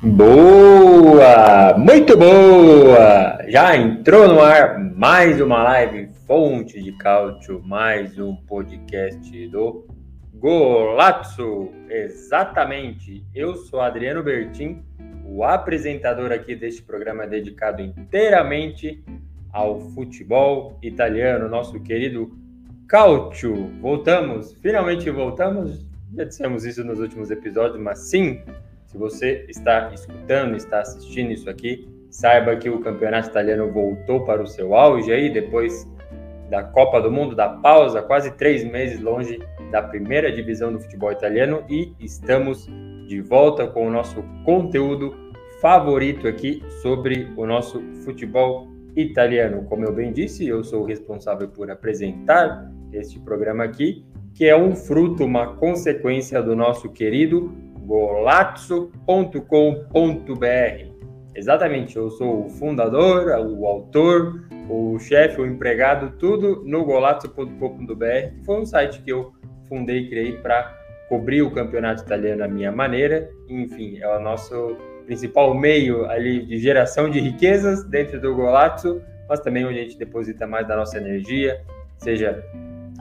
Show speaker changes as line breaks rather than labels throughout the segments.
Boa! Muito boa! Já entrou no ar mais uma live Fonte de Cálcio, mais um podcast do Golazzo. Exatamente. Eu sou Adriano Bertin, o apresentador aqui deste programa dedicado inteiramente ao futebol italiano, nosso querido Cálcio. Voltamos, finalmente voltamos. Já dissemos isso nos últimos episódios, mas sim, se você está escutando, está assistindo isso aqui, saiba que o campeonato italiano voltou para o seu auge aí depois da Copa do Mundo, da pausa, quase três meses longe da primeira divisão do futebol italiano e estamos de volta com o nosso conteúdo favorito aqui sobre o nosso futebol italiano. Como eu bem disse, eu sou o responsável por apresentar este programa aqui, que é um fruto, uma consequência do nosso querido golazzo.com.br. Exatamente, eu sou o fundador, o autor, o chefe, o empregado, tudo no golazzo.com.br, que foi um site que eu fundei e criei para cobrir o campeonato italiano à minha maneira. Enfim, é o nosso principal meio ali de geração de riquezas dentro do Golazzo, mas também onde a gente deposita mais da nossa energia, seja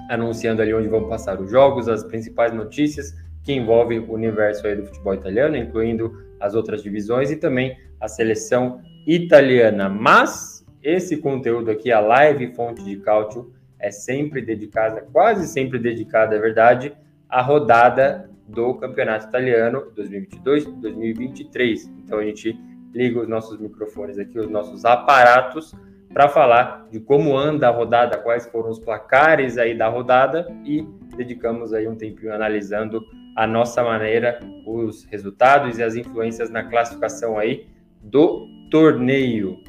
anunciando ali onde vão passar os jogos, as principais notícias, que envolve o universo aí do futebol italiano, incluindo as outras divisões e também a seleção italiana. Mas esse conteúdo aqui, a live Fonte de Cálcio, é sempre dedicada, quase sempre dedicada, é verdade, à rodada do Campeonato Italiano 2022-2023. Então a gente liga os nossos microfones aqui, os nossos aparatos, para falar de como anda a rodada, quais foram os placares aí da rodada e dedicamos aí um tempinho analisando a nossa maneira os resultados e as influências na classificação aí do torneio.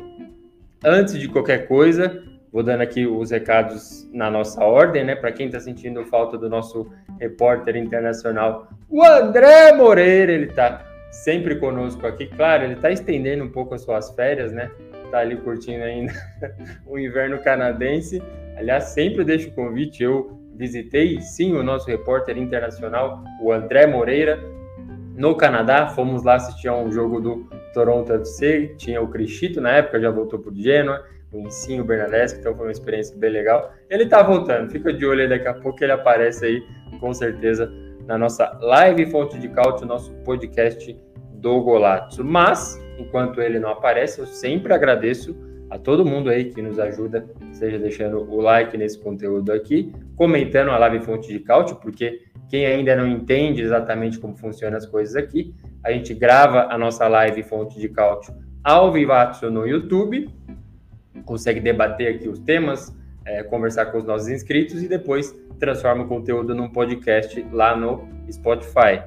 Antes de qualquer coisa, vou dando aqui os recados na nossa ordem, né? Para quem está sentindo falta do nosso repórter internacional, o André Moreira, ele está sempre conosco aqui. Claro, ele está estendendo um pouco as suas férias, né? Está ali curtindo ainda o inverno canadense. Aliás, sempre deixo o convite, eu visitei sim o nosso repórter internacional, o André Moreira, no Canadá. Fomos lá assistir a um jogo do Toronto FC, tinha o Crichito na época, já voltou por Genoa, o Ensinho Bernadeschi, então foi uma experiência bem legal. Ele tá voltando, fica de olho aí, daqui a pouco ele aparece aí, com certeza, na nossa live Fonte de Cálcio, nosso podcast do Golazzo. Mas, enquanto ele não aparece, eu sempre agradeço a todo mundo aí que nos ajuda, seja deixando o like nesse conteúdo aqui, comentando a live fonte de cálcio, porque quem ainda não entende exatamente como funcionam as coisas aqui, a gente grava a nossa live fonte de cálcio ao vivaço no YouTube, consegue debater aqui os temas, é, conversar com os nossos inscritos e depois transforma o conteúdo num podcast lá no Spotify.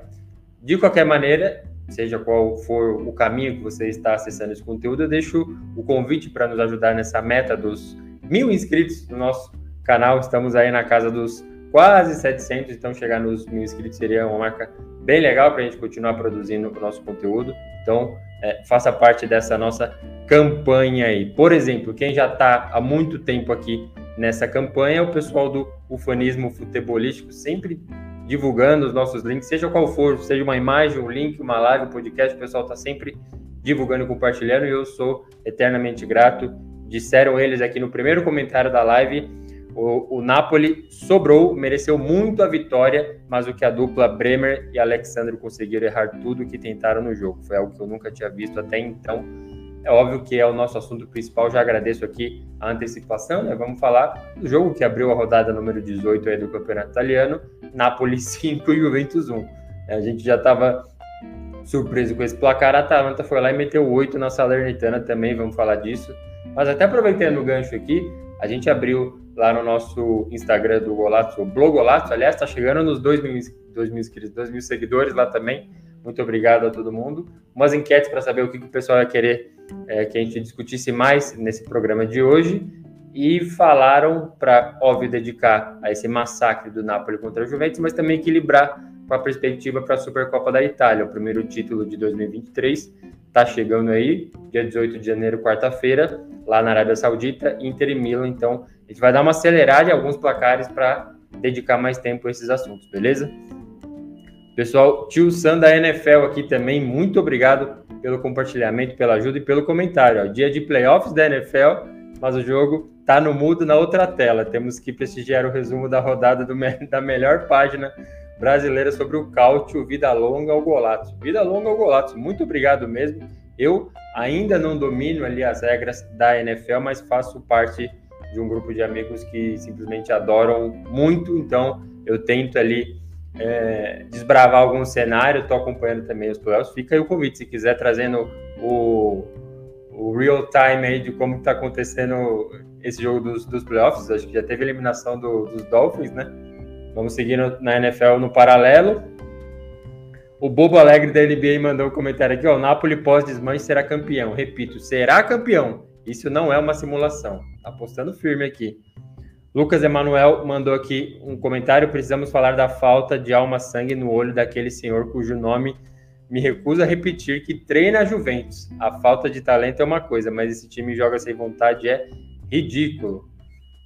De qualquer maneira, seja qual for o caminho que você está acessando esse conteúdo, eu deixo o convite para nos ajudar nessa meta dos mil inscritos no nosso canal. Estamos aí na casa dos quase 700, então chegar nos mil inscritos seria uma marca bem legal para a gente continuar produzindo o nosso conteúdo. Então, é, faça parte dessa nossa campanha aí. Por exemplo, quem já está há muito tempo aqui nessa campanha é o pessoal do ufanismo futebolístico, sempre divulgando os nossos links, seja qual for, seja uma imagem, um link, uma live, um podcast, o pessoal está sempre divulgando e compartilhando e eu sou eternamente grato. Disseram eles aqui no primeiro comentário da live, o, o Napoli sobrou, mereceu muito a vitória, mas o que a dupla Bremer e Alexandre conseguiram errar tudo que tentaram no jogo. Foi algo que eu nunca tinha visto até então. É óbvio que é o nosso assunto principal, já agradeço aqui a antecipação, né? Vamos falar do jogo que abriu a rodada número 18 aí do Campeonato Italiano, Napoli 5 e Juventus 1. A gente já estava surpreso com esse placar. A Atalanta foi lá e meteu 8 na Salernitana também, vamos falar disso. Mas até aproveitando o gancho aqui, A gente abriu lá no nosso Instagram do Golato, o Blogolato, aliás, está chegando nos 2 mil, 2 mil inscritos, 2 mil seguidores lá também. Muito obrigado a todo mundo. Umas enquetes para saber o que, que, o pessoal vai querer é, que a gente discutisse mais nesse programa de hoje. E falaram para, óbvio, dedicar a esse massacre do Napoli contra a Juventus, mas também equilibrar com a perspectiva para a Supercopa da Itália, o primeiro título de 2023. Está chegando aí, dia 18 de janeiro, quarta-feira, lá na Arábia Saudita, Inter e Milan. Então, a gente vai dar uma acelerada em alguns placares para dedicar mais tempo a esses assuntos, beleza? Pessoal, tio Sam da NFL aqui também, muito obrigado pelo compartilhamento, pela ajuda e pelo comentário. Ó. Dia de playoffs da NFL, mas o jogo tá no mudo na outra tela. Temos que prestigiar o resumo da rodada do, da melhor página brasileira sobre o cálcio Vida Longa ao Golato. Vida Longa ao Golato, muito obrigado mesmo. Eu ainda não domino ali as regras da NFL, mas faço parte de um grupo de amigos que simplesmente adoram muito, então eu tento ali é, desbravar algum cenário, estou acompanhando também os playoffs. Fica aí o convite, se quiser trazendo o, o real time aí de como está acontecendo esse jogo dos, dos playoffs. Acho que já teve eliminação do, dos Dolphins, né? Vamos seguir no, na NFL no paralelo. O Bobo Alegre da NBA mandou um comentário aqui, ó, o Napoli pós-desmanche será campeão. Repito, será campeão. Isso não é uma simulação. Apostando firme aqui. Lucas Emanuel mandou aqui um comentário. Precisamos falar da falta de alma-sangue no olho daquele senhor cujo nome me recuso a repetir que treina a Juventus. A falta de talento é uma coisa, mas esse time joga sem vontade é ridículo.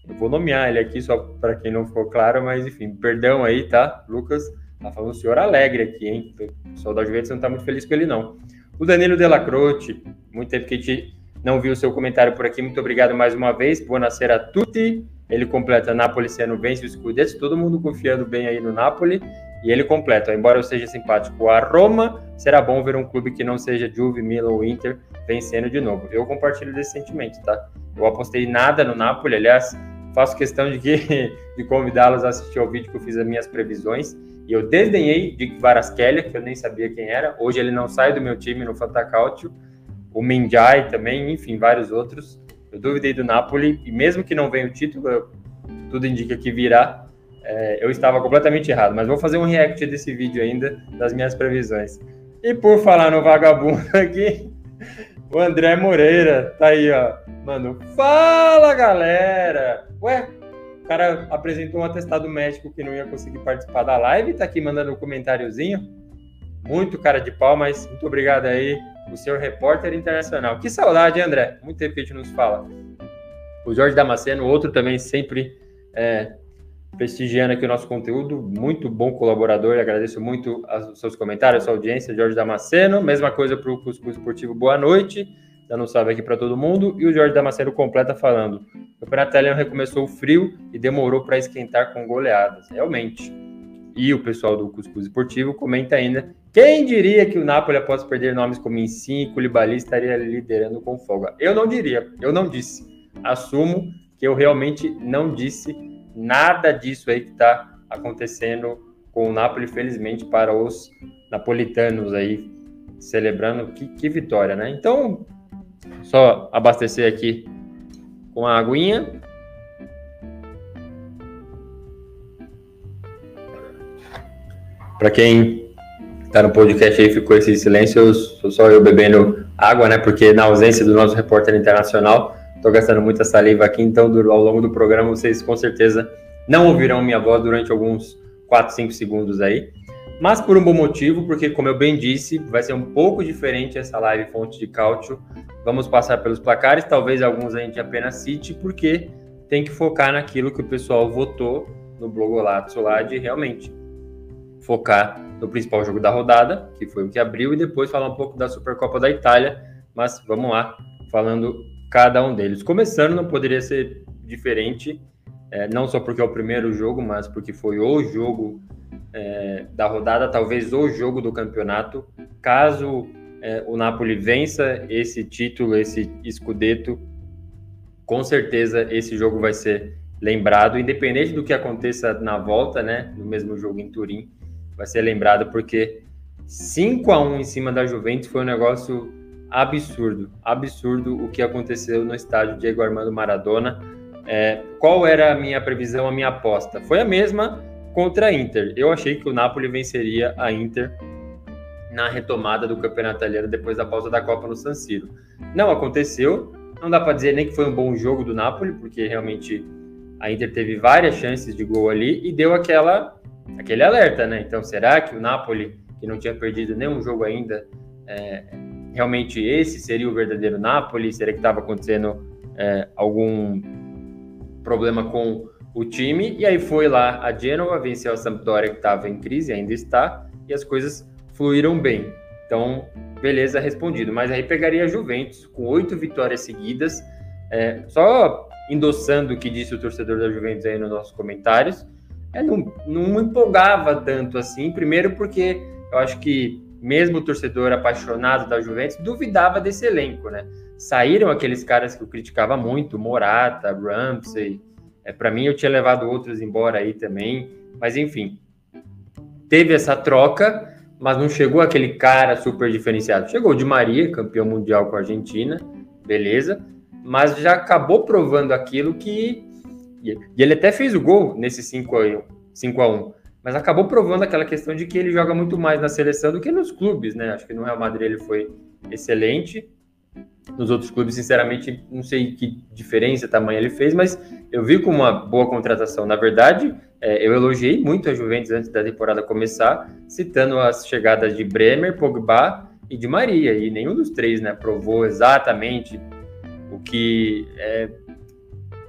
Eu vou nomear ele aqui só para quem não ficou claro, mas enfim, perdão aí, tá? Lucas, tá falando o senhor alegre aqui, hein? O pessoal da Juventus não tá muito feliz com ele, não. O Danilo Delacroce, muito tempo que a gente não viu o seu comentário por aqui, muito obrigado mais uma vez. Buonasera a tutti. Ele completa, Napoli sendo vence o Scudetto, todo mundo confiando bem aí no Napoli. E ele completa, embora eu seja simpático a Roma, será bom ver um clube que não seja Juve, Milan ou Inter vencendo de novo. Eu compartilho desse sentimento, tá? Eu apostei nada no Napoli, aliás, faço questão de, que, de convidá-los a assistir ao vídeo que eu fiz as minhas previsões. E eu desdenhei de Varaskelia, que eu nem sabia quem era. Hoje ele não sai do meu time no Fantacalcio. O Menjai também, enfim, vários outros. Eu duvidei do Napoli, e mesmo que não venha o título, eu, tudo indica que virá. É, eu estava completamente errado, mas vou fazer um react desse vídeo ainda, das minhas previsões. E por falar no vagabundo aqui, o André Moreira tá aí, ó. Mano, fala galera! Ué, o cara apresentou um atestado médico que não ia conseguir participar da live, tá aqui mandando um comentáriozinho. Muito cara de pau, mas muito obrigado aí, o senhor repórter internacional. Que saudade, André? Muito tempo que a gente nos fala. O Jorge Damasceno, outro também sempre é, prestigiando aqui o nosso conteúdo, muito bom colaborador, agradeço muito os seus comentários, sua audiência, Jorge Damasceno, mesma coisa para o Cuscuz Esportivo, boa noite, dando um salve aqui para todo mundo, e o Jorge Damasceno completa falando, o campeonato italiano recomeçou frio e demorou para esquentar com goleadas, realmente. E o pessoal do Cuscuz Esportivo comenta ainda, quem diria que o Napoli, após perder nomes como Insigne e Koulibaly, estaria liderando com folga? Eu não diria, eu não disse. Assumo que eu realmente não disse nada disso aí que está acontecendo com o Napoli, felizmente, para os napolitanos aí, celebrando que, que vitória, né? Então, só abastecer aqui com a aguinha. Para quem está no podcast aí ficou esse silêncio, sou só eu bebendo água, né? Porque na ausência do nosso repórter internacional, Estou gastando muita saliva aqui, então ao longo do programa vocês com certeza não ouvirão minha voz durante alguns 4, 5 segundos aí. Mas por um bom motivo, porque como eu bem disse, vai ser um pouco diferente essa live fonte de cálcio. Vamos passar pelos placares, talvez alguns a gente apenas cite, porque tem que focar naquilo que o pessoal votou no Blogolato lá de realmente focar no principal jogo da rodada, que foi o que abriu, e depois falar um pouco da Supercopa da Itália. Mas vamos lá, falando cada um deles. Começando, não poderia ser diferente, é, não só porque é o primeiro jogo, mas porque foi o jogo é, da rodada, talvez o jogo do campeonato. Caso é, o Napoli vença esse título, esse escudeto, com certeza esse jogo vai ser lembrado, independente do que aconteça na volta, né, no mesmo jogo em Turim, vai ser lembrado porque 5 a 1 em cima da Juventus foi um negócio absurdo, absurdo o que aconteceu no estádio Diego Armando Maradona. é, qual era a minha previsão, a minha aposta? Foi a mesma contra a Inter. Eu achei que o Napoli venceria a Inter na retomada do campeonato italiano depois da pausa da Copa no San Siro. Não aconteceu, não dá para dizer nem que foi um bom jogo do Napoli, porque realmente a Inter teve várias chances de gol ali e deu aquela aquele alerta, né? Então, será que o Napoli, que não tinha perdido nenhum jogo ainda, é, realmente esse seria o verdadeiro Napoli? Será que estava acontecendo é, algum problema com o time? E aí foi lá a Genoa, venceu a Sampdoria, que estava em crise, ainda está, e as coisas fluíram bem. Então, beleza, respondido. Mas aí pegaria a Juventus com oito vitórias seguidas. É, só endossando o que disse o torcedor da Juventus aí nos nossos comentários, não, não empolgava tanto assim. Primeiro porque eu acho que mesmo o torcedor apaixonado da Juventus duvidava desse elenco, né? Saíram aqueles caras que eu criticava muito, Morata, Ramsey. É, Para mim eu tinha levado outros embora aí também, mas enfim. Teve essa troca mas não chegou aquele cara super diferenciado. Chegou o Di Maria, campeão mundial com a Argentina, beleza, mas já acabou provando aquilo que. E ele até fez o gol nesse 5 a 1, 5 a 1 mas acabou provando aquela questão de que ele joga muito mais na seleção do que nos clubes, né? Acho que no Real Madrid ele foi excelente. Nos outros clubes, sinceramente, não sei que diferença, tamanho ele fez, mas eu vi como uma boa contratação. Na verdade, é, eu elogiei muito a Juventus antes da temporada começar, citando as chegadas de Bremer, Pogba e de Maria, e nenhum dos três né, provou exatamente o que é,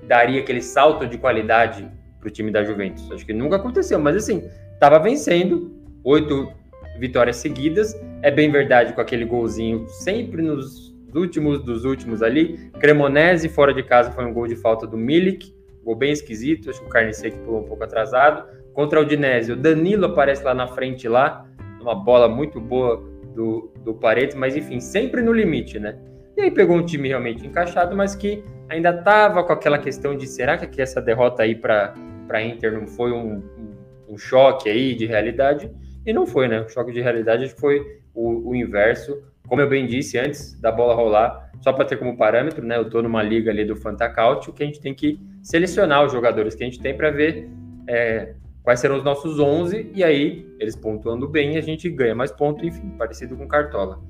daria aquele salto de qualidade para o time da Juventus. Acho que nunca aconteceu, mas assim, estava vencendo, oito vitórias seguidas. É bem verdade com aquele golzinho sempre nos últimos dos últimos ali. Cremonese fora de casa foi um gol de falta do Milik, Gol bem esquisito, acho que o Carne Seco pulou um pouco atrasado. Contra o Udinese, o Danilo aparece lá na frente, lá, uma bola muito boa do, do Paredes, mas enfim, sempre no limite, né? E aí pegou um time realmente encaixado, mas que ainda tava com aquela questão de será que essa derrota aí para Inter não foi um, um, um, choque aí de realidade? E não foi, né? O choque de realidade foi o, o inverso. Como eu bem disse antes da bola rolar, só para ter como parâmetro, né? Eu estou numa liga ali do Fantacaut, que a gente tem que selecionar os jogadores que a gente tem para ver é, quais serão os nossos 11, e aí, eles pontuando bem, a gente ganha mais pontos, enfim, parecido com Cartola.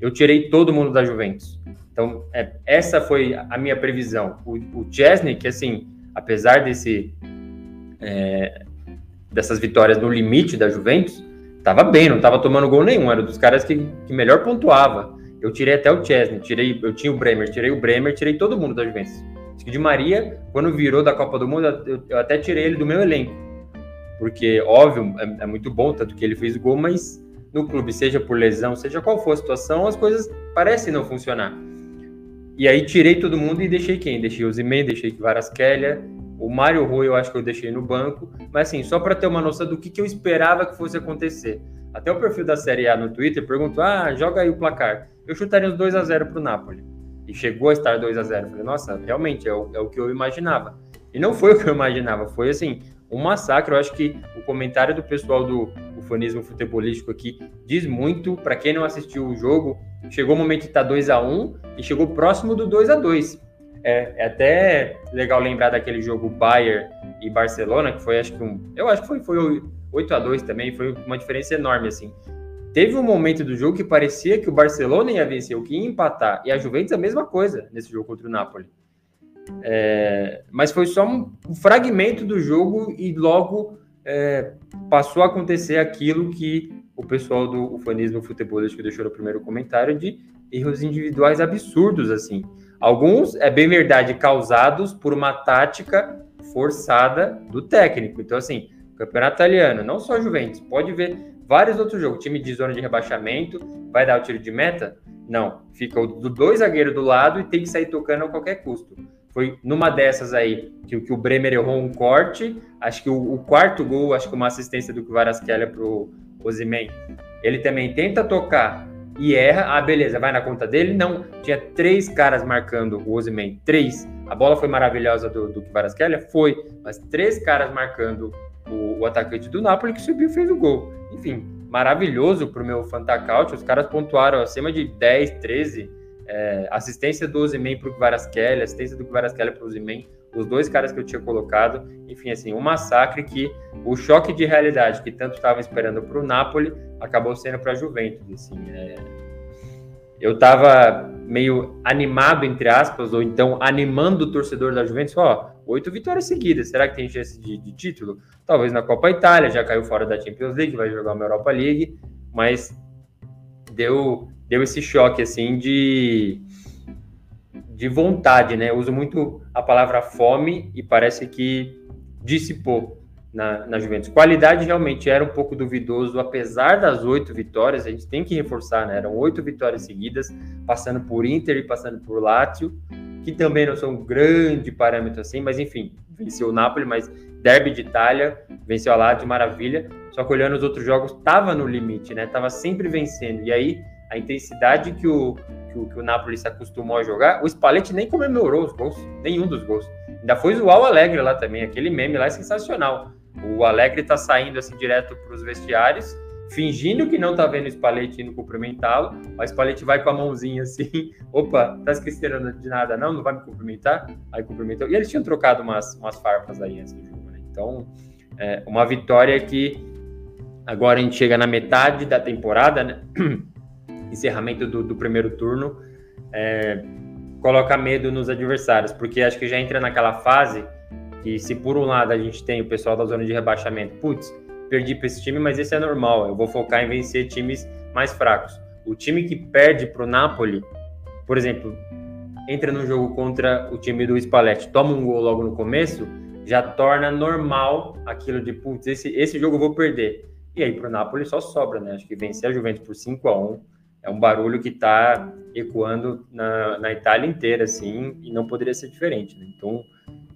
Eu tirei todo mundo da Juventus. Então, é, essa foi a minha previsão. O, o Chesney, que assim, apesar desse, é, dessas vitórias no limite da Juventus, estava bem, não estava tomando gol nenhum, era dos caras que, que melhor pontuava. Eu tirei até o Chesney, tirei, eu tinha o Bremer, tirei o Bremer, tirei todo mundo da Juventus. Acho que de Maria, quando virou da Copa do Mundo, eu, eu até tirei ele do meu elenco. Porque, óbvio, é, é, muito bom, tanto que ele fez o gol, mas no clube, seja por lesão, seja qual for a situação, as coisas parecem não funcionar. E aí tirei todo mundo e deixei quem? Deixei o Zimei, deixei Varaskelia, o Mário Rui eu acho que eu deixei no banco, mas assim, só para ter uma noção do que, que eu esperava que fosse acontecer. Até o perfil da Série A no Twitter perguntou: ah, joga aí o placar eu chutaria uns 2 a 0 para o Napoli. E chegou a estar 2 a 0 Falei, nossa, realmente é o, é o que eu imaginava. E não foi o que eu imaginava, foi assim, um massacre. Eu acho que o comentário do pessoal do ufanismo futebolístico aqui diz muito. Para quem não assistiu o jogo, chegou o momento de estar 2 a 1 e chegou próximo do 2 a 2 é, é, até legal lembrar daquele jogo Bayern e Barcelona, que foi, acho que um. Eu acho que foi, foi 8 a 2 também, foi uma diferença enorme, assim. Teve um momento do jogo que parecia que o Barcelona ia vencer, o que ia empatar, e a Juventus a mesma coisa nesse jogo contra o Napoli. É, mas foi só um, fragmento do jogo e logo é, passou a acontecer aquilo que o pessoal do ufanismo futebolístico deixou no primeiro comentário de erros individuais absurdos assim. Alguns é bem verdade causados por uma tática forçada do técnico. Então assim, campeonato italiano, não só Juventus, pode ver vários outros jogos. Time de zona de rebaixamento, vai dar o tiro de meta? Não. Fica o do dois zagueiros do lado e tem que sair tocando a qualquer custo. Foi numa dessas aí que, que o Bremer errou um corte. Acho que o, o quarto gol, acho que uma assistência do Kvaratskhelia pro Ozyman. Ele também tenta tocar e erra. Ah, beleza, vai na conta dele? Não. Tinha três caras marcando o Ozyman. Três. A bola foi maravilhosa do, do? Foi. Mas três caras marcando o, o atacante do Napoli que subiu e fez o gol. Enfim, maravilhoso para o meu Fantacaut. Os caras pontuaram acima de 10, 13. É, assistência do Ozyman para o Kvaratskhelia, assistência do Kvaratskhelia para o Ozyman. os dois caras que eu tinha colocado. Enfim, assim, um massacre que o choque de realidade que tanto estava esperando para o Napoli acabou sendo para a Juventus. Assim, é... Eu estava meio animado, entre aspas, ou então animando o torcedor da Juventus, ó, oito vitórias seguidas, será que tem chance de, de, título? Talvez na Copa Itália, já caiu fora da Champions League, vai jogar uma Europa League, mas deu, deu esse choque, assim, de, de vontade, né? Eu uso muito a palavra fome e parece que dissipou na, na Juventus. Qualidade realmente era um pouco duvidoso, apesar das oito vitórias, a gente tem que reforçar, né? Eram oito vitórias seguidas, passando por Inter e passando por Lazio, que também não são um grande parâmetro assim, mas enfim, venceu o Napoli, mas derby de Itália, venceu a Lazio, maravilha. Só que olhando os outros jogos, estava no limite, né? Tava sempre vencendo. E aí, a intensidade que o, que o, que o Napoli se acostumou a jogar, o Spalletti nem comemorou os gols, nenhum dos gols. Ainda foi zoar o Alegre lá também, aquele meme lá é sensacional. O Alegre tá saindo assim direto para os vestiários, fingindo que não tá vendo o Spalletti indo cumprimentá-lo. O Spalletti vai com a mãozinha assim, opa, tá esquecendo de nada não? Não vai me cumprimentar? Aí cumprimentou. E eles tinham trocado umas, umas farpas aí antes do jogo, né? Então, é uma vitória que agora a gente chega na metade da temporada, né? Encerramento do, do primeiro turno. É, coloca medo nos adversários, porque acho que já entra naquela fase que se por um lado a gente tem o pessoal da zona de rebaixamento, putz, perdi para esse time, mas esse é normal, eu vou focar em vencer times mais fracos. O time que perde para o Napoli, por exemplo, entra no jogo contra o time do Spalletti, toma um gol logo no começo, já torna normal aquilo de, putz, esse, esse jogo eu vou perder. E aí para o Napoli só sobra, né? Acho que vencer a Juventus por 5 a 1 é um barulho que está ecoando na, na Itália inteira, assim, e não poderia ser diferente. Né? Então,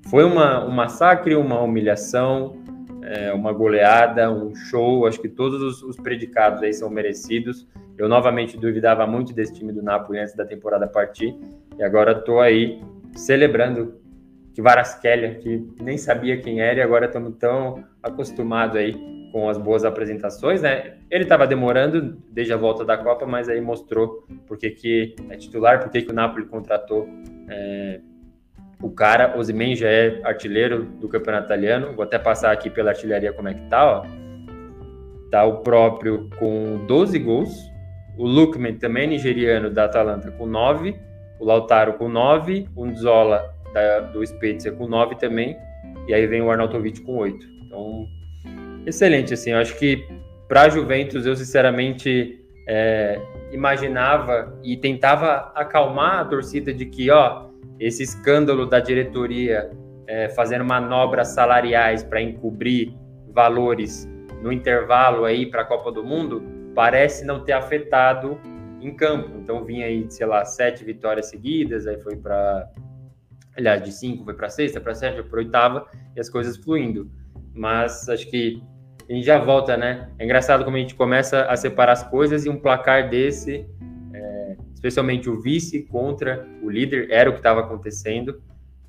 foi uma, um massacre, uma humilhação, é, uma goleada, um show. Acho que todos os, os, predicados aí são merecidos. Eu novamente duvidava muito desse time do Napoli antes da temporada partir, e agora estou aí celebrando que Varaskelia, que nem sabia quem era, e agora estamos tão acostumados aí com as boas apresentações, né? Ele estava demorando desde a volta da Copa, mas aí mostrou porque que é titular, porque que o Napoli contratou é, o cara, Osimen já é artilheiro do campeonato italiano. Vou até passar aqui pela artilharia como é que tá, ó. Tá o próprio com 12 gols. O Lukman, também nigeriano da Atalanta, com 9. O Lautaro com 9. O Nzola da, do Spezia com 9 também. E aí vem o Arnautovic com 8. Então, excelente, assim. Eu acho que para a Juventus, eu sinceramente é, imaginava e tentava acalmar a torcida de que, ó, esse escândalo da diretoria é, fazendo manobras salariais para encobrir valores no intervalo aí para a Copa do Mundo parece não ter afetado em campo. Então vinha aí, sei lá, sete vitórias seguidas, aí foi para, aliás, de cinco foi para sexta, para sete, para oitava e as coisas fluindo. Mas acho que a gente já volta, né? É engraçado como a gente começa a separar as coisas e um placar desse especialmente o vice contra o líder, era o que estava acontecendo.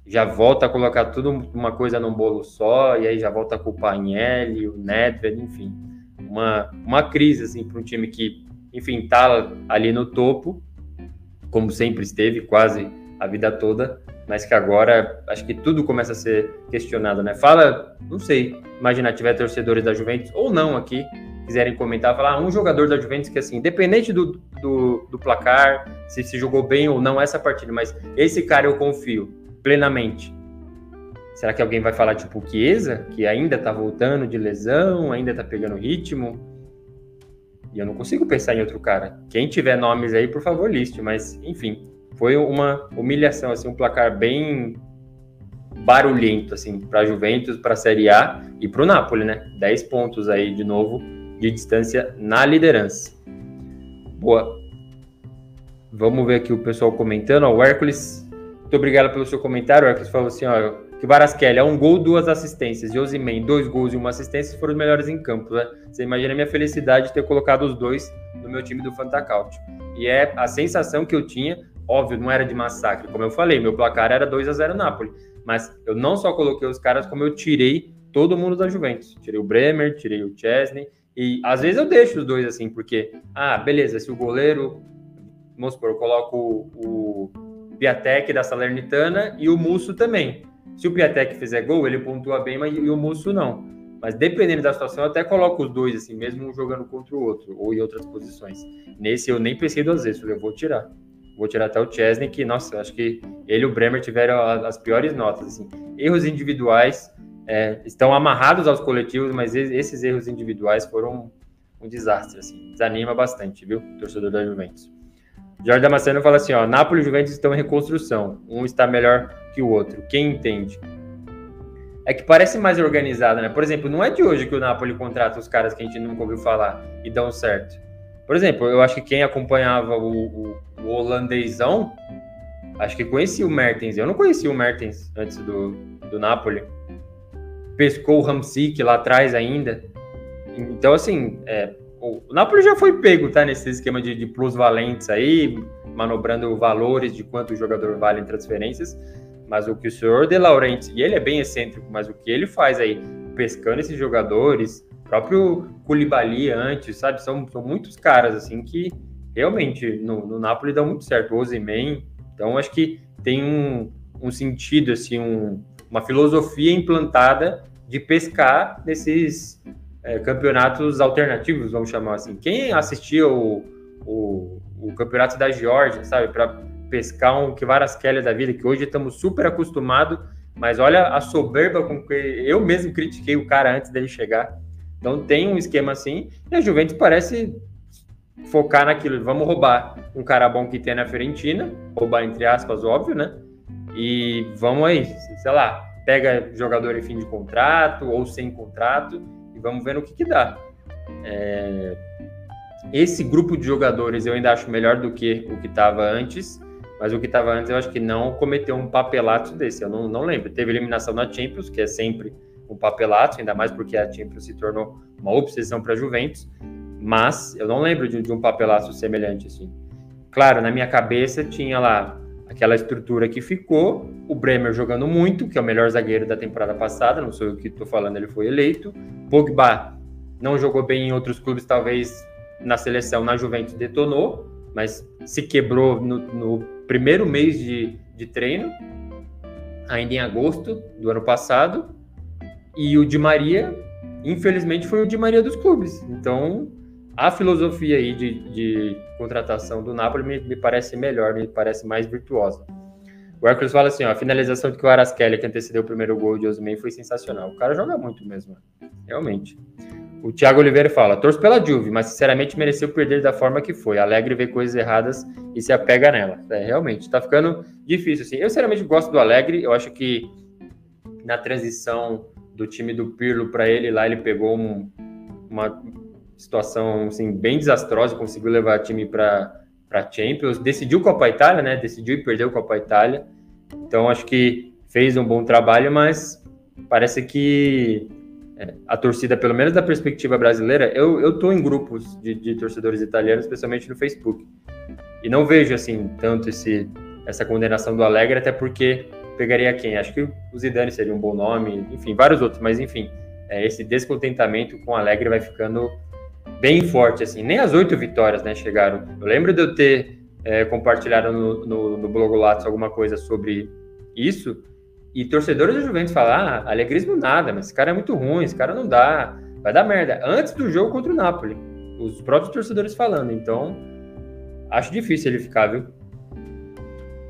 Já volta a colocar tudo uma coisa num bolo só, e aí já volta a culpar Agnelli, o Nedved, enfim. Uma, uma crise, assim, para um time que, enfim, tá ali no topo, como sempre esteve, quase a vida toda, mas que agora acho que tudo começa a ser questionado, né? Fala, não sei, imagina tiver torcedores da Juventus ou não aqui, quiserem comentar, falar ah, um jogador da Juventus que, assim, independente do, do, do, placar, se se jogou bem ou não essa partida, mas esse cara eu confio plenamente. Será que alguém vai falar tipo o Chiesa, que ainda tá voltando de lesão, ainda tá pegando ritmo? E eu não consigo pensar em outro cara. Quem tiver nomes aí, por favor, liste, mas enfim, foi uma humilhação, assim, um placar bem barulhento assim para Juventus, para a Série A e para o Napoli, né? 10 pontos aí de novo de distância na liderança. Boa. Vamos ver aqui o pessoal comentando. Ó, o Hércules, muito obrigado pelo seu comentário. O Hércules falou assim: ó, que Varaskelli é um gol, duas assistências. E Osimen, dois gols e uma assistência foram os melhores em campo. Né? Você imagina a minha felicidade de ter colocado os dois no meu time do Fantacaut. E é a sensação que eu tinha, óbvio, não era de massacre. Como eu falei, meu placar era 2 a 0 Napoli. Mas eu não só coloquei os caras, como eu tirei todo mundo da Juventus. Tirei o Bremer, tirei o Chesney, e às vezes eu deixo os dois assim, porque, ah, beleza, se o goleiro, vamos supor, eu coloco o, Piatek da Salernitana e o Musso também. Se o Piatek fizer gol, ele pontua bem, mas e o Musso não. Mas dependendo da situação, eu até coloco os dois, assim, mesmo um jogando contra o outro, ou em outras posições. Nesse eu nem pensei duas vezes, eu vou tirar. Vou tirar até o Chesney, que, nossa, acho que ele e o Bremer tiveram as piores notas, assim. Erros individuais é, estão amarrados aos coletivos, mas esses erros individuais foram um desastre, assim. Desanima bastante, viu, torcedor da Juventus. Jorge Damasceno fala assim, ó, Nápoles e Juventus estão em reconstrução. Um está melhor que o outro. Quem entende? É que parece mais organizado, né? Por exemplo, não é de hoje que o Napoli contrata os caras que a gente nunca ouviu falar e dão certo. Por exemplo, eu acho que quem acompanhava o, o, o holandesão, acho que conhecia o Mertens. Eu não conhecia o Mertens antes do, do Napoli. Pescou o Ramsik lá atrás ainda. Então, assim, é, o Napoli já foi pego, tá? Nesse esquema de, de plus-valentes aí, manobrando valores de quanto o jogador vale em transferências. Mas o que o senhor De Laurentiis, e ele é bem excêntrico, mas o que ele faz aí, pescando esses jogadores, próprio Koulibaly antes, sabe? São, são muitos caras, assim, que realmente no, no Napoli dão muito certo. O Ozyman, então acho que tem um, um sentido, assim, um, uma filosofia implantada de pescar nesses é, campeonatos alternativos, vamos chamar assim. Quem assistia o, o, o campeonato da Geórgia, sabe, para pescar um Kelly da vida, que hoje estamos super acostumados, mas olha a soberba com que eu mesmo critiquei o cara antes dele chegar. Então tem um esquema assim, e a Juventus parece focar naquilo, vamos roubar um cara bom que tem na Fiorentina, roubar entre aspas, óbvio, né? E vamos aí, sei lá, pega jogador em fim de contrato ou sem contrato e vamos ver no que, que dá. É... Esse grupo de jogadores eu ainda acho melhor do que o que estava antes, mas o que estava antes eu acho que não cometeu um papelato desse. Eu não, não lembro. Teve eliminação na Champions, que é sempre um papelato, ainda mais porque a Champions se tornou uma obsessão para a Juventus, mas eu não lembro de, de um papelato semelhante assim. Claro, na minha cabeça tinha lá aquela estrutura que ficou, o Bremer jogando muito, que é o melhor zagueiro da temporada passada, não sou eu que estou falando, ele foi eleito. Pogba não jogou bem em outros clubes, talvez na seleção, na Juventus detonou, mas se quebrou no, no primeiro mês de, de treino, ainda em agosto do ano passado. E o Di Maria, infelizmente, foi o Di Maria dos clubes. Então, a filosofia aí de, de contratação do Napoli me, me, parece melhor, me parece mais virtuosa. O Hércules fala assim, ó, a finalização de que o que antecedeu o primeiro gol de Osman, foi sensacional. O cara joga muito mesmo, realmente. O Thiago Oliveira fala, torço pela Juve, mas sinceramente mereceu perder da forma que foi. Alegre ver coisas erradas e se apega nela. É, realmente, tá ficando difícil, assim. Eu sinceramente gosto do Alegre, eu acho que na transição do time do Pirlo para ele lá, ele pegou um, uma situação assim, bem desastrosa, conseguiu levar o time para para Champions, decidiu Copa Itália, né? Decidiu e perdeu Copa Itália. Então acho que fez um bom trabalho, mas parece que é, a torcida, pelo menos da perspectiva brasileira, eu eu tô em grupos de, de torcedores italianos, especialmente no Facebook, e não vejo assim tanto esse essa condenação do Alegre, até porque pegaria quem? Acho que o Zidane seria um bom nome, enfim, vários outros, mas enfim, é, esse descontentamento com o Alegre vai ficando bem forte, assim. Nem as oito vitórias, né, chegaram. Eu lembro de eu ter é, compartilhado no, no, no alguma coisa sobre isso, e torcedores da Juventus falar, ah, alegrismo nada, mas esse cara é muito ruim, esse cara não dá, vai dar merda. Antes do jogo contra o Napoli, os próprios torcedores falando, então acho difícil ele ficar, viu?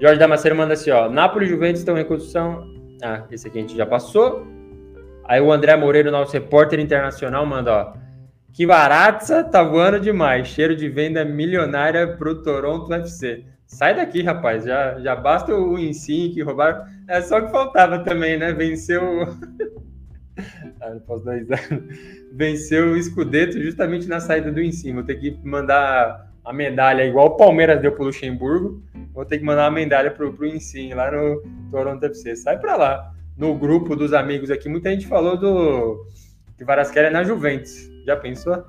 Jorge Damasceno manda assim, ó, Napoli e Juventus estão em reconstrução. Ah, esse aqui a gente já passou. Aí o André Moreira, nosso repórter internacional, manda, ó, que Varatza tá voando demais. Cheiro de venda milionária pro Toronto FC. Sai daqui, rapaz. Já, já basta o Insim que roubaram. É só que faltava também, né? Venceu. ah, não posso dar risada. Venceu o Scudetto justamente na saída do Insim. Vou ter que mandar a medalha, igual o Palmeiras deu pro Luxemburgo. Vou ter que mandar uma medalha pro, pro Insim lá no Toronto FC. Sai pra lá. No grupo dos amigos aqui, muita gente falou do que Varasquera é na Juventus. Já pensou?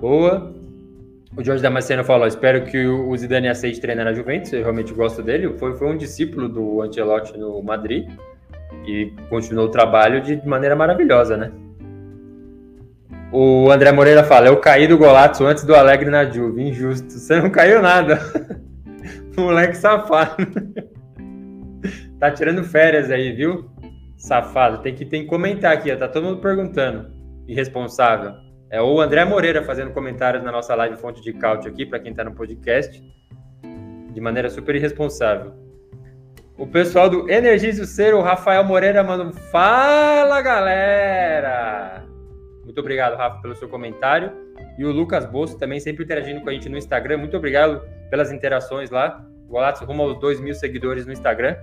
Boa. O Jorge Damasceno falou: espero que o Zidane aceite treinar na Juventus. Eu realmente gosto dele. Foi, foi um discípulo do Ancelotti no Madrid e continuou o trabalho de maneira maravilhosa, né? O André Moreira fala: eu caí do Golato antes do Alegre na Juve. Injusto. Você não caiu nada. Moleque safado. tá tirando férias aí, viu? Safado. Tem que, tem que comentar aqui, ó. tá todo mundo perguntando. Irresponsável. É o André Moreira fazendo comentários na nossa live Fonte de Cálcio aqui, para quem está no podcast, de maneira super irresponsável. O pessoal do Energize o Ser, o Rafael Moreira, um fala, galera! Muito obrigado, Rafa, pelo seu comentário. E o Lucas Bolso também sempre interagindo com a gente no Instagram. Muito obrigado pelas interações lá. Golato rumo aos 2 mil seguidores no Instagram.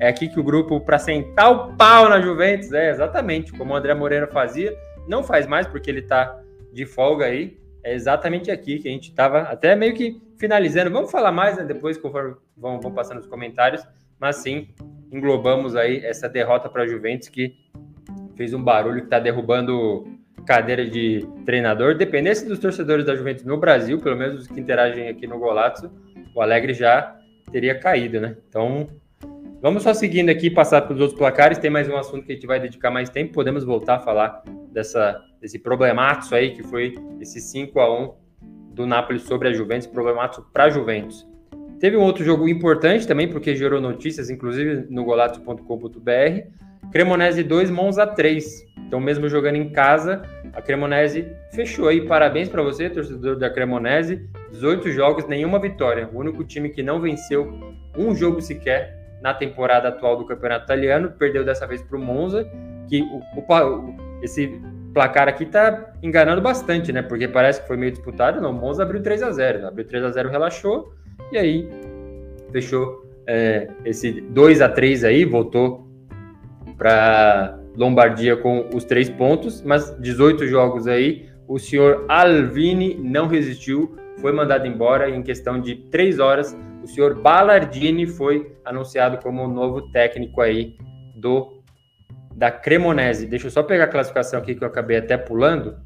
É aqui que o grupo, para sentar o pau na Juventus, é exatamente como o André Moreira fazia. Não faz mais porque ele está de folga aí. É exatamente aqui que a gente estava até meio que finalizando. Vamos falar mais né, depois, conforme vão, vão passando os comentários. Mas sim, englobamos aí essa derrota para a Juventus que fez um barulho que está derrubando cadeira de treinador. Dependesse dos torcedores da Juventus no Brasil, pelo menos os que interagem aqui no Golato, o Alegre já teria caído, né? Então, vamos só seguindo aqui, passar para os outros placares. Tem mais um assunto que a gente vai dedicar mais tempo. Podemos voltar a falar dessa, desse problemaço aí, que foi esse 5 a 1 do Napoli sobre a Juventus, problemaço para a Juventus. Teve um outro jogo importante também, porque gerou notícias, inclusive no golato.com.br. Cremonese 2, Monza 3. Então, mesmo jogando em casa, a Cremonese fechou aí. Parabéns para você, torcedor da Cremonese. 18 jogos, nenhuma vitória. O único time que não venceu um jogo sequer na temporada atual do Campeonato Italiano. Perdeu dessa vez para o Monza, que o, o, esse placar aqui tá enganando bastante, né? Porque parece que foi meio disputado. Não, o Monza abriu 3 a 0 Abriu 3 a 0 relaxou. E aí fechou é, esse 2 a 3 aí, voltou para Lombardia com os três pontos, mas 18 jogos aí, o senhor Alvini não resistiu, foi mandado embora em questão de três horas. O senhor Ballardini foi anunciado como o novo técnico aí do da Cremonese. Deixa eu só pegar a classificação aqui que eu acabei até pulando.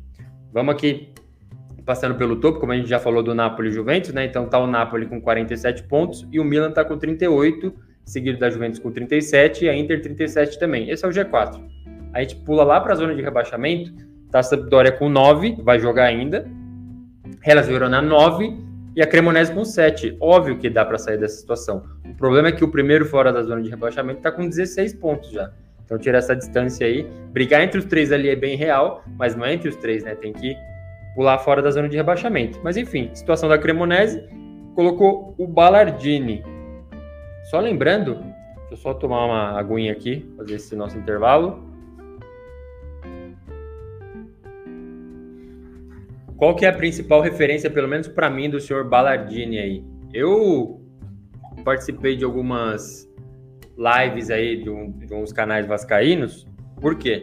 Vamos aqui passando pelo topo, como a gente já falou do Napoli e Juventus, né? Então tá o Napoli com 47 pontos e o Milan tá com 38, seguido da Juventus com 37 e a Inter 37 também. Esse é o G4. A gente pula lá para a zona de rebaixamento, tá a Sampdoria com 9, vai jogar ainda. Hellas Verona 9 e a Cremonese com 7. Óbvio que dá para sair dessa situação. O problema é que o primeiro fora da zona de rebaixamento está com 16 pontos já. Então tira essa distância aí. Brigar entre os três ali é bem real, mas não é entre os três, né? Tem que pular fora da zona de rebaixamento. Mas enfim, situação da Cremonese colocou o Ballardini. Só lembrando, deixa eu só tomar uma aguinha aqui, fazer esse nosso intervalo. Qual que é a principal referência, pelo menos para mim, do senhor Ballardini aí? Eu participei de algumas lives aí de, um, de uns canais vascaínos. Por quê?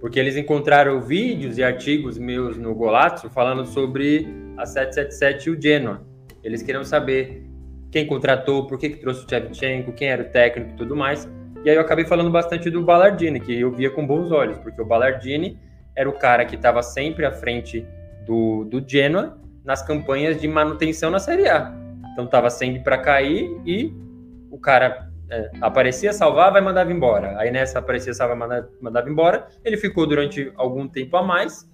Porque eles encontraram vídeos e artigos meus no Golazzo falando sobre a 777 e o Genoa. Eles queriam saber quem contratou, por que, que trouxe o Shevchenko, quem era o técnico e tudo mais. E aí eu acabei falando bastante do Ballardini, que eu via com bons olhos, porque o Ballardini era o cara que estava sempre à frente do, do Genoa nas campanhas de manutenção na Série A. Então estava sempre para cair e o cara é, aparecia, salvava e mandava embora. Aí nessa aparecia, salvava mandava, mandava embora. Ele ficou durante algum tempo a mais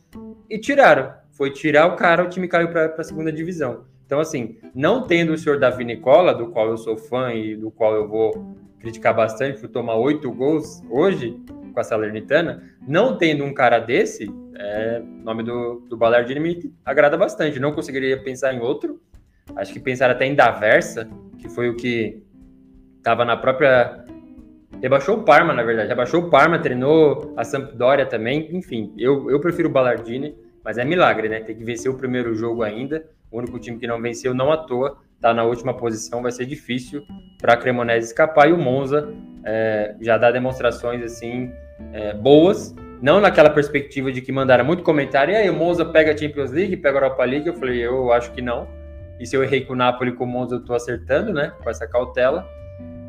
e tiraram. Foi tirar o cara, o time caiu para a segunda divisão. Então, assim, não tendo o senhor Davi Nicola, do qual eu sou fã e do qual eu vou criticar bastante por tomar oito gols hoje com a Salernitana, não tendo um cara desse, é, nome do, do Ballardini me agrada bastante. Não conseguiria pensar em outro. Acho que pensar até em Daversa, que foi o que estava na própria. Rebaixou o Parma, na verdade. Rebaixou o Parma, treinou a Sampdoria também. Enfim, eu, eu prefiro o Ballardini, mas é milagre, né? Tem que vencer o primeiro jogo ainda. O único time que não venceu, não à toa, tá na última posição. Vai ser difícil para a Cremonese escapar. E o Monza é, já dá demonstrações assim é, boas não naquela perspectiva de que mandaram muito comentário, e aí o Monza pega a Champions League, pega a Europa League, eu falei, eu acho que não. E se eu errei com o Napoli com o Monza, eu tô acertando, né, com essa cautela.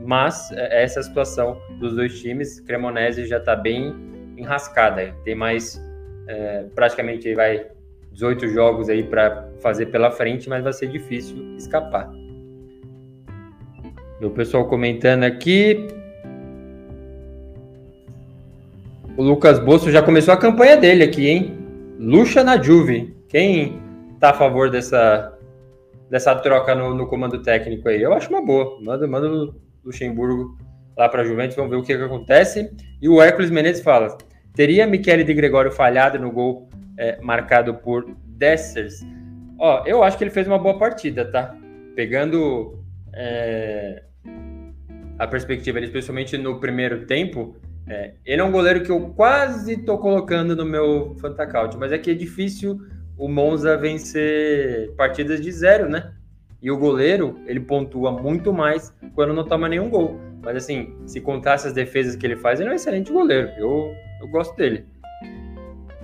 Mas é, é essa é a situação dos dois times, Cremonese já tá bem enrascada, tem mais, é, praticamente vai 18 jogos aí para fazer pela frente, mas vai ser difícil escapar. O pessoal comentando aqui, O Lucas Bolso já começou a campanha dele aqui, hein? Lucha na Juve. Quem tá a favor dessa, dessa troca no, no comando técnico aí? Eu acho uma boa. Manda, manda o Luxemburgo lá para a Juventus, vamos ver o que, que acontece. E o Hércules Menezes fala: teria Michele de Gregório falhado no gol é, marcado por Dessers? Ó, eu acho que ele fez uma boa partida, tá? Pegando é, a perspectiva, especialmente no primeiro tempo, é, ele é um goleiro que eu quase tô colocando no meu Fantacaut, mas é que é difícil o Monza vencer partidas de zero, né? E o goleiro, ele pontua muito mais quando não toma nenhum gol. Mas assim, se contar essas defesas que ele faz, ele é um excelente goleiro. Eu, eu gosto dele.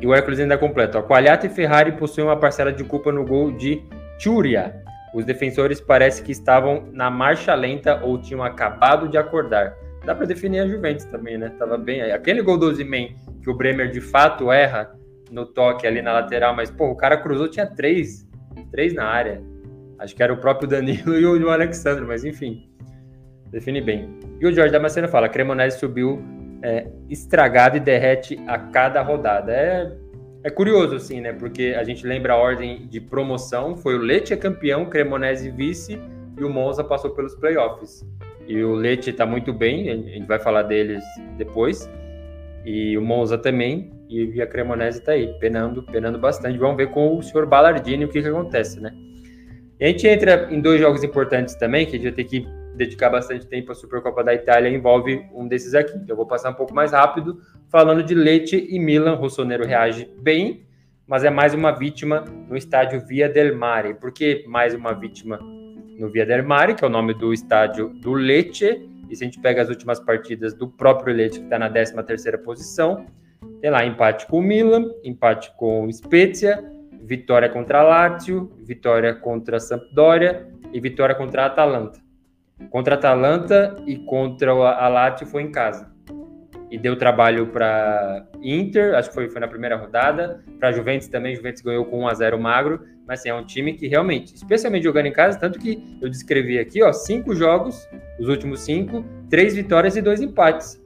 E o Hércules ainda completa. Ó, Qualiato e Ferrari possuem uma parcela de culpa no gol de Churia. Os defensores parece que estavam na marcha lenta ou tinham acabado de acordar. Dá para definir a Juventus também, né? Tava bem aí. Aquele gol do Ozyman que o Bremer de fato erra no toque ali na lateral, mas pô, o cara cruzou, tinha três, três na área. Acho que era o próprio Danilo e o Alexandre, mas enfim, define bem. E o Jorge Damasceno fala: Cremonese subiu é, estragado e derrete a cada rodada. É, é curioso, assim, né? Porque a gente lembra a ordem de promoção: foi o Lecce campeão, Cremonese vice e o Monza passou pelos playoffs. E o Leite está muito bem, a gente vai falar deles depois. E o Monza também, e a Cremonese está aí, penando, penando bastante. Vamos ver com o senhor Ballardini o que, que acontece, né? E a gente entra em dois jogos importantes também, que a gente vai ter que dedicar bastante tempo à Supercopa da Itália, envolve um desses aqui. Então eu vou passar um pouco mais rápido, falando de Leite e Milan. Rossonero reage bem, mas é mais uma vítima no estádio Via del Mare. Por que mais uma vítima no Via del Mare, que é o nome do estádio do Lecce, e se a gente pega as últimas partidas do próprio Lecce, que está na 13ª posição, tem lá empate com o Milan, empate com o Spezia, vitória contra a Lazio, vitória contra a Sampdoria e vitória contra a Atalanta. Contra a Atalanta e contra a Lazio foi em casa e deu trabalho para Inter, acho que foi, foi na primeira rodada, para Juventus também, Juventus ganhou com 1 a 0 magro, mas assim, é um time que realmente, especialmente jogando em casa, tanto que eu descrevi aqui, ó, cinco jogos, os últimos cinco, três vitórias e dois empates.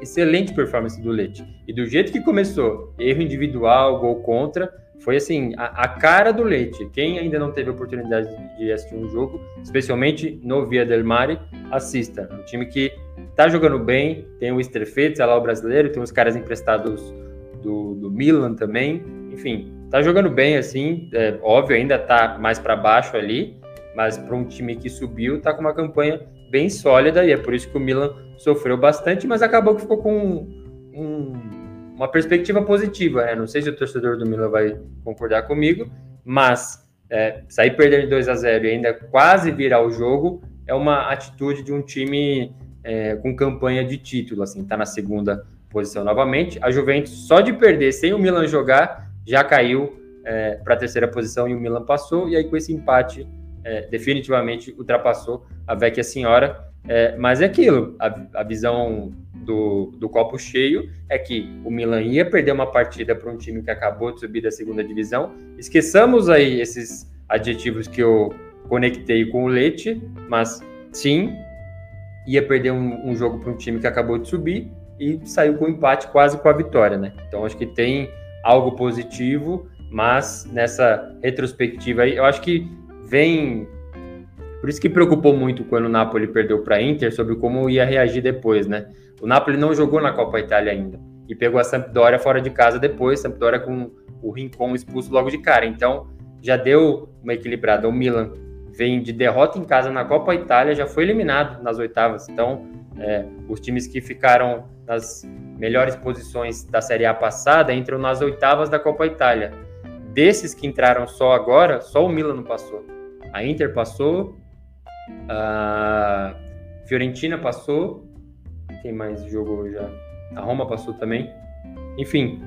Excelente performance do Leite. E do jeito que começou, erro individual, gol contra, foi assim, a, a, cara do Leite. Quem ainda não teve oportunidade de assistir um jogo, especialmente no Via del Mare, assista. Um time que tá jogando bem, tem o Estrefetes, é lá o brasileiro, tem os caras emprestados do, do Milan também, enfim, tá jogando bem assim, é, óbvio, ainda tá mais para baixo ali, mas para um time que subiu, tá com uma campanha bem sólida e é por isso que o Milan sofreu bastante, mas acabou que ficou com um, um, uma perspectiva positiva, né? Não sei se o torcedor do Milan vai concordar comigo, mas é, sair perdendo 2 a 0 e ainda quase virar o jogo é uma atitude de um time é, com campanha de título, assim, tá na segunda posição novamente. A Juventus, só de perder sem o Milan jogar, já caiu é, para a terceira posição e o Milan passou, e aí com esse empate, é, definitivamente ultrapassou a Vecchia Senhora. É, mas é aquilo, a, a visão do, do, copo cheio é que o Milan ia perder uma partida para um time que acabou de subir da segunda divisão. Esqueçamos aí esses adjetivos que eu conectei com o Leite, mas sim, ia perder um, um jogo para um time que acabou de subir e saiu com empate quase com a vitória, né? Então acho que tem algo positivo, mas nessa retrospectiva aí, eu acho que vem. Por isso que preocupou muito quando o Napoli perdeu para a Inter sobre como ia reagir depois, né? O Napoli não jogou na Copa Itália ainda e pegou a Sampdoria fora de casa depois, Sampdoria com o Rincon expulso logo de cara. Então já deu uma equilibrada. O Milan vem de derrota em casa na Copa Itália, já foi eliminado nas oitavas. Então, é, os times que ficaram nas melhores posições da Série A passada entram nas oitavas da Copa Itália. Desses que entraram só agora, só o Milan não passou. A Inter passou, a Fiorentina passou, quem mais jogou já? A Roma passou também. Enfim,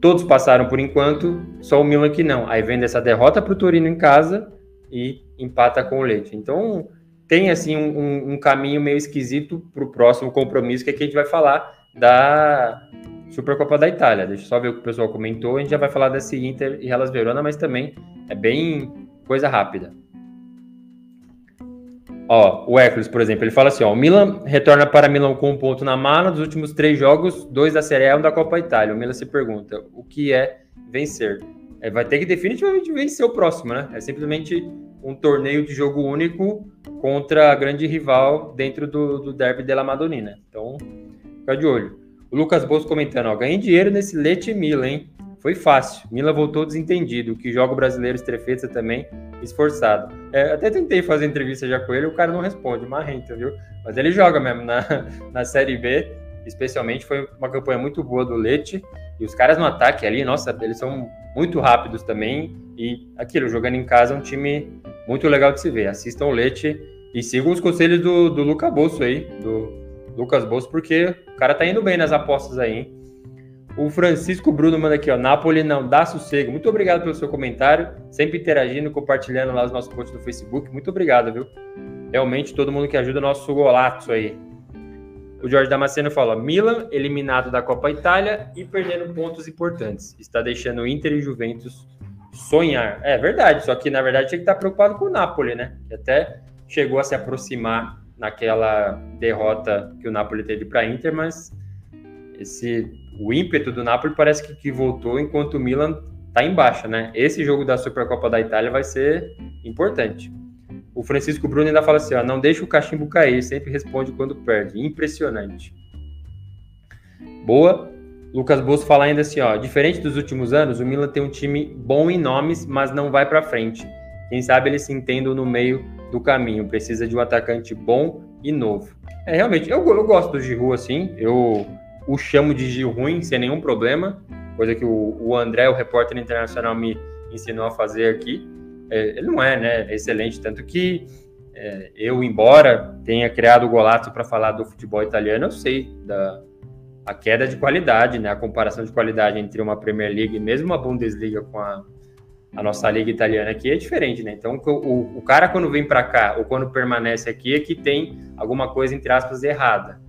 todos passaram por enquanto, só o Milan que não. Aí vem dessa derrota para o Torino em casa e empata com o Leite. Então, tem assim um, um caminho meio esquisito para o próximo compromisso, que, é que a gente vai falar da Supercopa da Itália. Deixa eu só ver o que o pessoal comentou. A gente já vai falar desse Inter e Hellas Verona, mas também é bem coisa rápida. Ó, o Hércules, por exemplo, ele fala assim: ó, o Milan retorna para Milão com um ponto na mala dos últimos três jogos, dois da Série A e um da Copa Itália. O Milan se pergunta: o que é vencer? é, vai ter que definitivamente vencer o próximo, né? É simplesmente um torneio de jogo único contra a grande rival dentro do, do derby della Madonnina. Então, fica de olho. O Lucas Bolso comentando, ó, ganhei dinheiro nesse Leite Mila, hein? Foi fácil. Mila voltou desentendido, que joga o brasileiro Strefezza também, esforçado. É, até tentei fazer entrevista já com ele, o cara não responde, marrenta, viu? Mas ele joga mesmo na, na Série B, especialmente foi uma campanha muito boa do Leite. E os caras no ataque ali, nossa, eles são muito rápidos também. E aquilo, jogando em casa, é um time muito legal de se ver. Assistam o Leite e sigam os conselhos do, do Luca Bolso aí, do Lucas Bolso, porque o cara tá indo bem nas apostas aí, hein? O Francisco Bruno manda aqui, ó. Napoli não dá sossego. Muito obrigado pelo seu comentário. Sempre interagindo, compartilhando lá os nossos posts no Facebook. Muito obrigado, viu? Realmente, todo mundo que ajuda o nosso golaço aí. O Jorge Damasceno fala: Milan eliminado da Copa Itália e perdendo pontos importantes. Está deixando Inter e Juventus sonhar. É verdade, só que na verdade tinha que estar preocupado com o Napoli, né? Que até chegou a se aproximar naquela derrota que o Napoli teve para Inter, mas esse o ímpeto do Napoli parece que, que voltou enquanto o Milan está em baixa, né? Esse jogo da Supercopa da Itália vai ser importante. O Francisco Bruno ainda fala assim: ó, não deixa o cachimbo cair, sempre responde quando perde. Impressionante. Boa. Lucas Bolso fala ainda assim: ó, diferente dos últimos anos, o Milan tem um time bom em nomes, mas não vai para frente. Quem sabe eles se entendam no meio do caminho. Precisa de um atacante bom e novo. É, realmente, eu, eu gosto do Giroud assim. Eu o chamo de Gil ruim sem nenhum problema, coisa que o, o André, o repórter internacional, me ensinou a fazer aqui. É, ele não é né, excelente, tanto que é, eu, embora tenha criado o Golato para falar do futebol italiano, eu sei da a queda de qualidade, né, a comparação de qualidade entre uma Premier League e mesmo uma Bundesliga com a, a nossa liga italiana aqui é diferente, né? Então, o, o cara quando vem para cá ou quando permanece aqui é que tem alguma coisa entre aspas errada.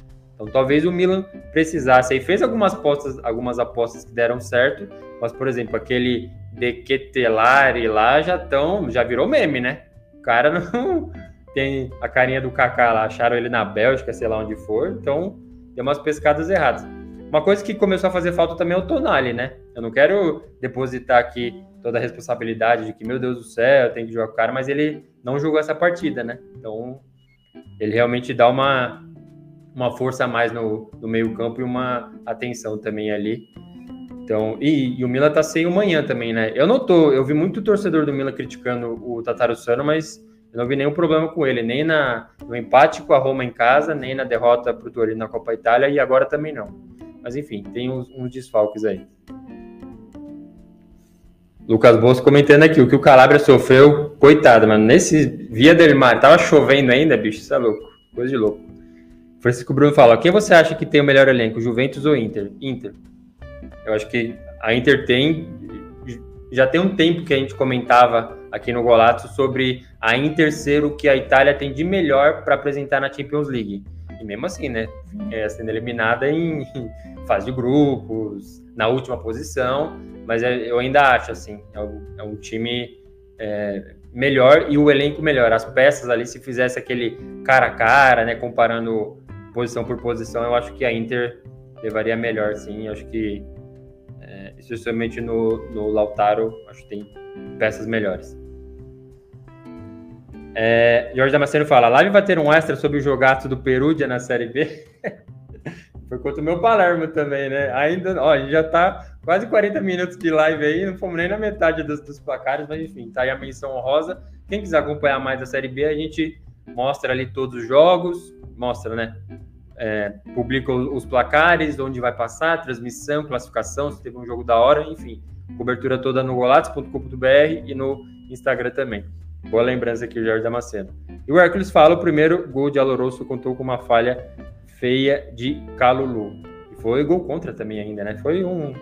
Então talvez o Milan precisasse. Aí fez algumas apostas, algumas apostas que deram certo, mas por exemplo, aquele De Ketelari lá já tão, já virou meme, né? O cara não tem a carinha do Kaká lá, acharam ele na Bélgica, sei lá onde for, então tem umas pescadas erradas. Uma coisa que começou a fazer falta também é o Tonali, né? Eu não quero depositar aqui toda a responsabilidade de que, meu Deus do céu, tem que jogar o cara, mas ele não jogou essa partida, né? Então, ele realmente dá uma, uma força a mais no, no meio-campo e uma atenção também ali. Então, e, e, o Milan tá sem o manhã também, né? Eu não tô, eu vi muito torcedor do Milan criticando o Tatarussano, mas eu não vi nenhum problema com ele, nem na, no empate com a Roma em casa, nem na derrota pro Torino na Copa Itália e agora também não. Mas enfim, tem uns, uns desfalques aí. Lucas Bolso comentando aqui, o que o Calabria sofreu, coitado, mano. Nesse Via del Mar, tava chovendo ainda, bicho, isso é louco, coisa de louco. Francisco Bruno fala: quem você acha que tem o melhor elenco, Juventus ou Inter? Inter. Eu acho que a Inter tem. Já tem um tempo que a gente comentava aqui no Golato sobre a Inter ser o que a Itália tem de melhor para apresentar na Champions League. E mesmo assim, né? É, sendo eliminada em fase de grupos, na última posição, mas é, eu ainda acho assim, é é um time é, melhor e o elenco melhor. As peças ali, se fizesse aquele cara a cara, né? Comparando posição por posição, eu acho que a Inter levaria melhor, sim. Eu acho que, é, especialmente no, no Lautaro, acho que tem peças melhores. É, Jorge Damasceno fala: live vai ter um extra sobre o jogato do Perugia na Série B. Foi contra o meu Palermo também, né? Ainda, ó, a gente já tá quase 40 minutos de live aí, não fomos nem na metade dos, dos placares, mas enfim, tá aí a menção honrosa. Quem quiser acompanhar mais a Série B, a gente mostra ali todos os jogos, mostra, né? É, publica os placares, onde vai passar, transmissão, classificação, se teve um jogo da hora, enfim. Cobertura toda no golatos.com.br e no Instagram também. Boa lembrança aqui, Jorge Damasceno. E o Hércules fala: o primeiro gol de Aloroso contou com uma falha feia de Calulu. E foi gol contra também ainda, né? Foi um,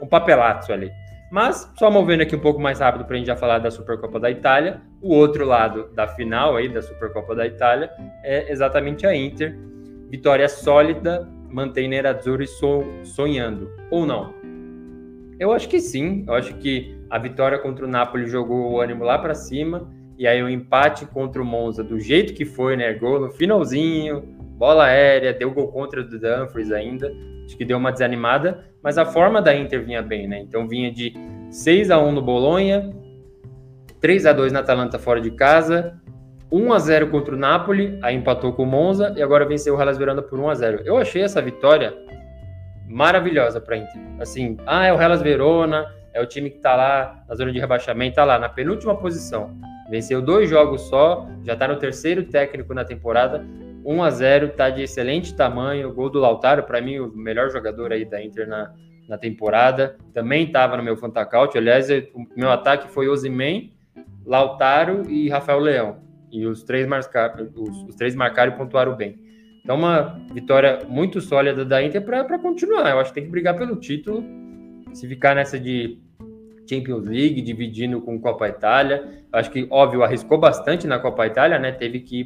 um papelato ali. Mas, só movendo aqui um pouco mais rápido para a gente já falar da Supercopa da Itália, o outro lado da final aí da Supercopa da Itália é exatamente a Inter. Vitória sólida, mantém Nerazzurri sonhando, ou não? Eu acho que sim, eu acho que a vitória contra o Napoli jogou o ânimo lá para cima, e aí o empate contra o Monza, do jeito que foi, né? Gol no finalzinho, bola aérea, deu gol contra o Dumfries ainda, acho que deu uma desanimada, mas a forma da Inter vinha bem, né? Então vinha de 6 a 1 no Bolonha, 3 a 2 na Atalanta fora de casa, 1 a 0 contra o Napoli, aí empatou com o Monza e agora venceu o Hellas Verona por 1 a 0. Eu achei essa vitória maravilhosa para Inter. Assim, ah, é o Hellas Verona, é o time que tá lá na zona de rebaixamento, tá lá na penúltima posição. Venceu dois jogos só, já tá no terceiro técnico na temporada. 1 a 0 tá de excelente tamanho. O gol do Lautaro, para mim, o melhor jogador aí da Inter na, na temporada. Também estava no meu Fantacaut. Aliás, o meu ataque foi Osimen, Lautaro e Rafael Leão. E os três, marcaram, os, os três marcaram e pontuaram bem. Então, uma vitória muito sólida da Inter para continuar. Eu acho que tem que brigar pelo título. Se ficar nessa de Champions League, dividindo com Copa Itália. Acho que, óbvio, arriscou bastante na Copa Itália, né? Teve que ir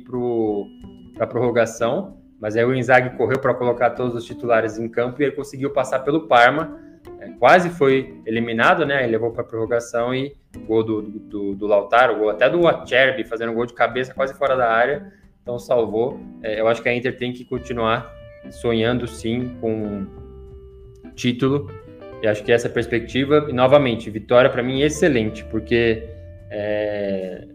para prorrogação, mas aí o Inzaghi correu para colocar todos os titulares em campo e ele conseguiu passar pelo Parma. É, quase foi eliminado, né? Ele levou para prorrogação e gol do, do, do Lautaro, gol até do Acerbi, fazendo gol de cabeça quase fora da área. Então salvou. É, eu acho que a Inter tem que continuar sonhando sim com título. E acho que essa perspectiva, e novamente, vitória para mim é excelente, porque é...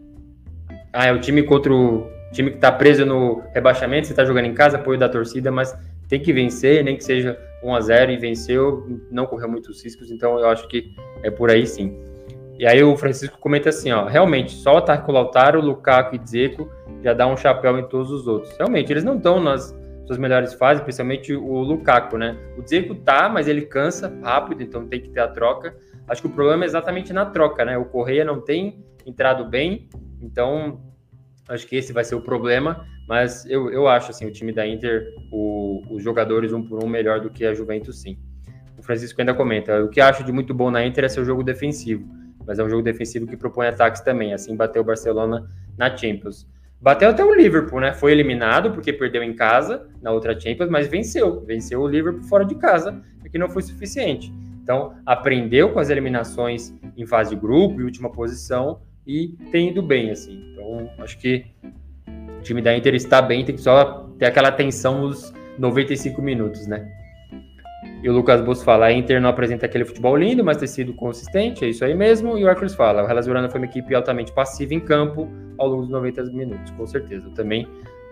Ah, é o time contra o time que está preso no rebaixamento, você está jogando em casa, apoio da torcida, mas tem que vencer, nem que seja 1 a 0 e venceu, não correu muitos riscos, então eu acho que é por aí sim. E aí o Francisco comenta assim, ó, realmente, só o ataque com o Lautaro, Lukaku e Dzeko já dá um chapéu em todos os outros. Realmente, eles não estão nas suas melhores fases, principalmente o Lukaku, né? O Dzeko tá, mas ele cansa rápido, então tem que ter a troca. Acho que o problema é exatamente na troca, né? O Correia não tem entrado bem, então acho que esse vai ser o problema. Mas eu, eu acho assim, o time da Inter, o, os jogadores um por um melhor do que a Juventus, sim. O Francisco ainda comenta: o que acho de muito bom na Inter é seu jogo defensivo, mas é um jogo defensivo que propõe ataques também. Assim bateu o Barcelona na Champions. Bateu até o Liverpool, né? Foi eliminado porque perdeu em casa na outra Champions, mas venceu. Venceu o Liverpool fora de casa, que não foi suficiente. Então, aprendeu com as eliminações em fase de grupo e última posição e tem ido bem, assim. Então, acho que o time da Inter está bem, tem que só ter aquela atenção nos 95 minutos, né? E o Lucas Bus fala: a Inter não apresenta aquele futebol lindo, mas tem sido consistente, é isso aí mesmo. E o Arcos fala: o Hellas Verona foi uma equipe altamente passiva em campo ao longo dos 90 minutos, com certeza. Eu também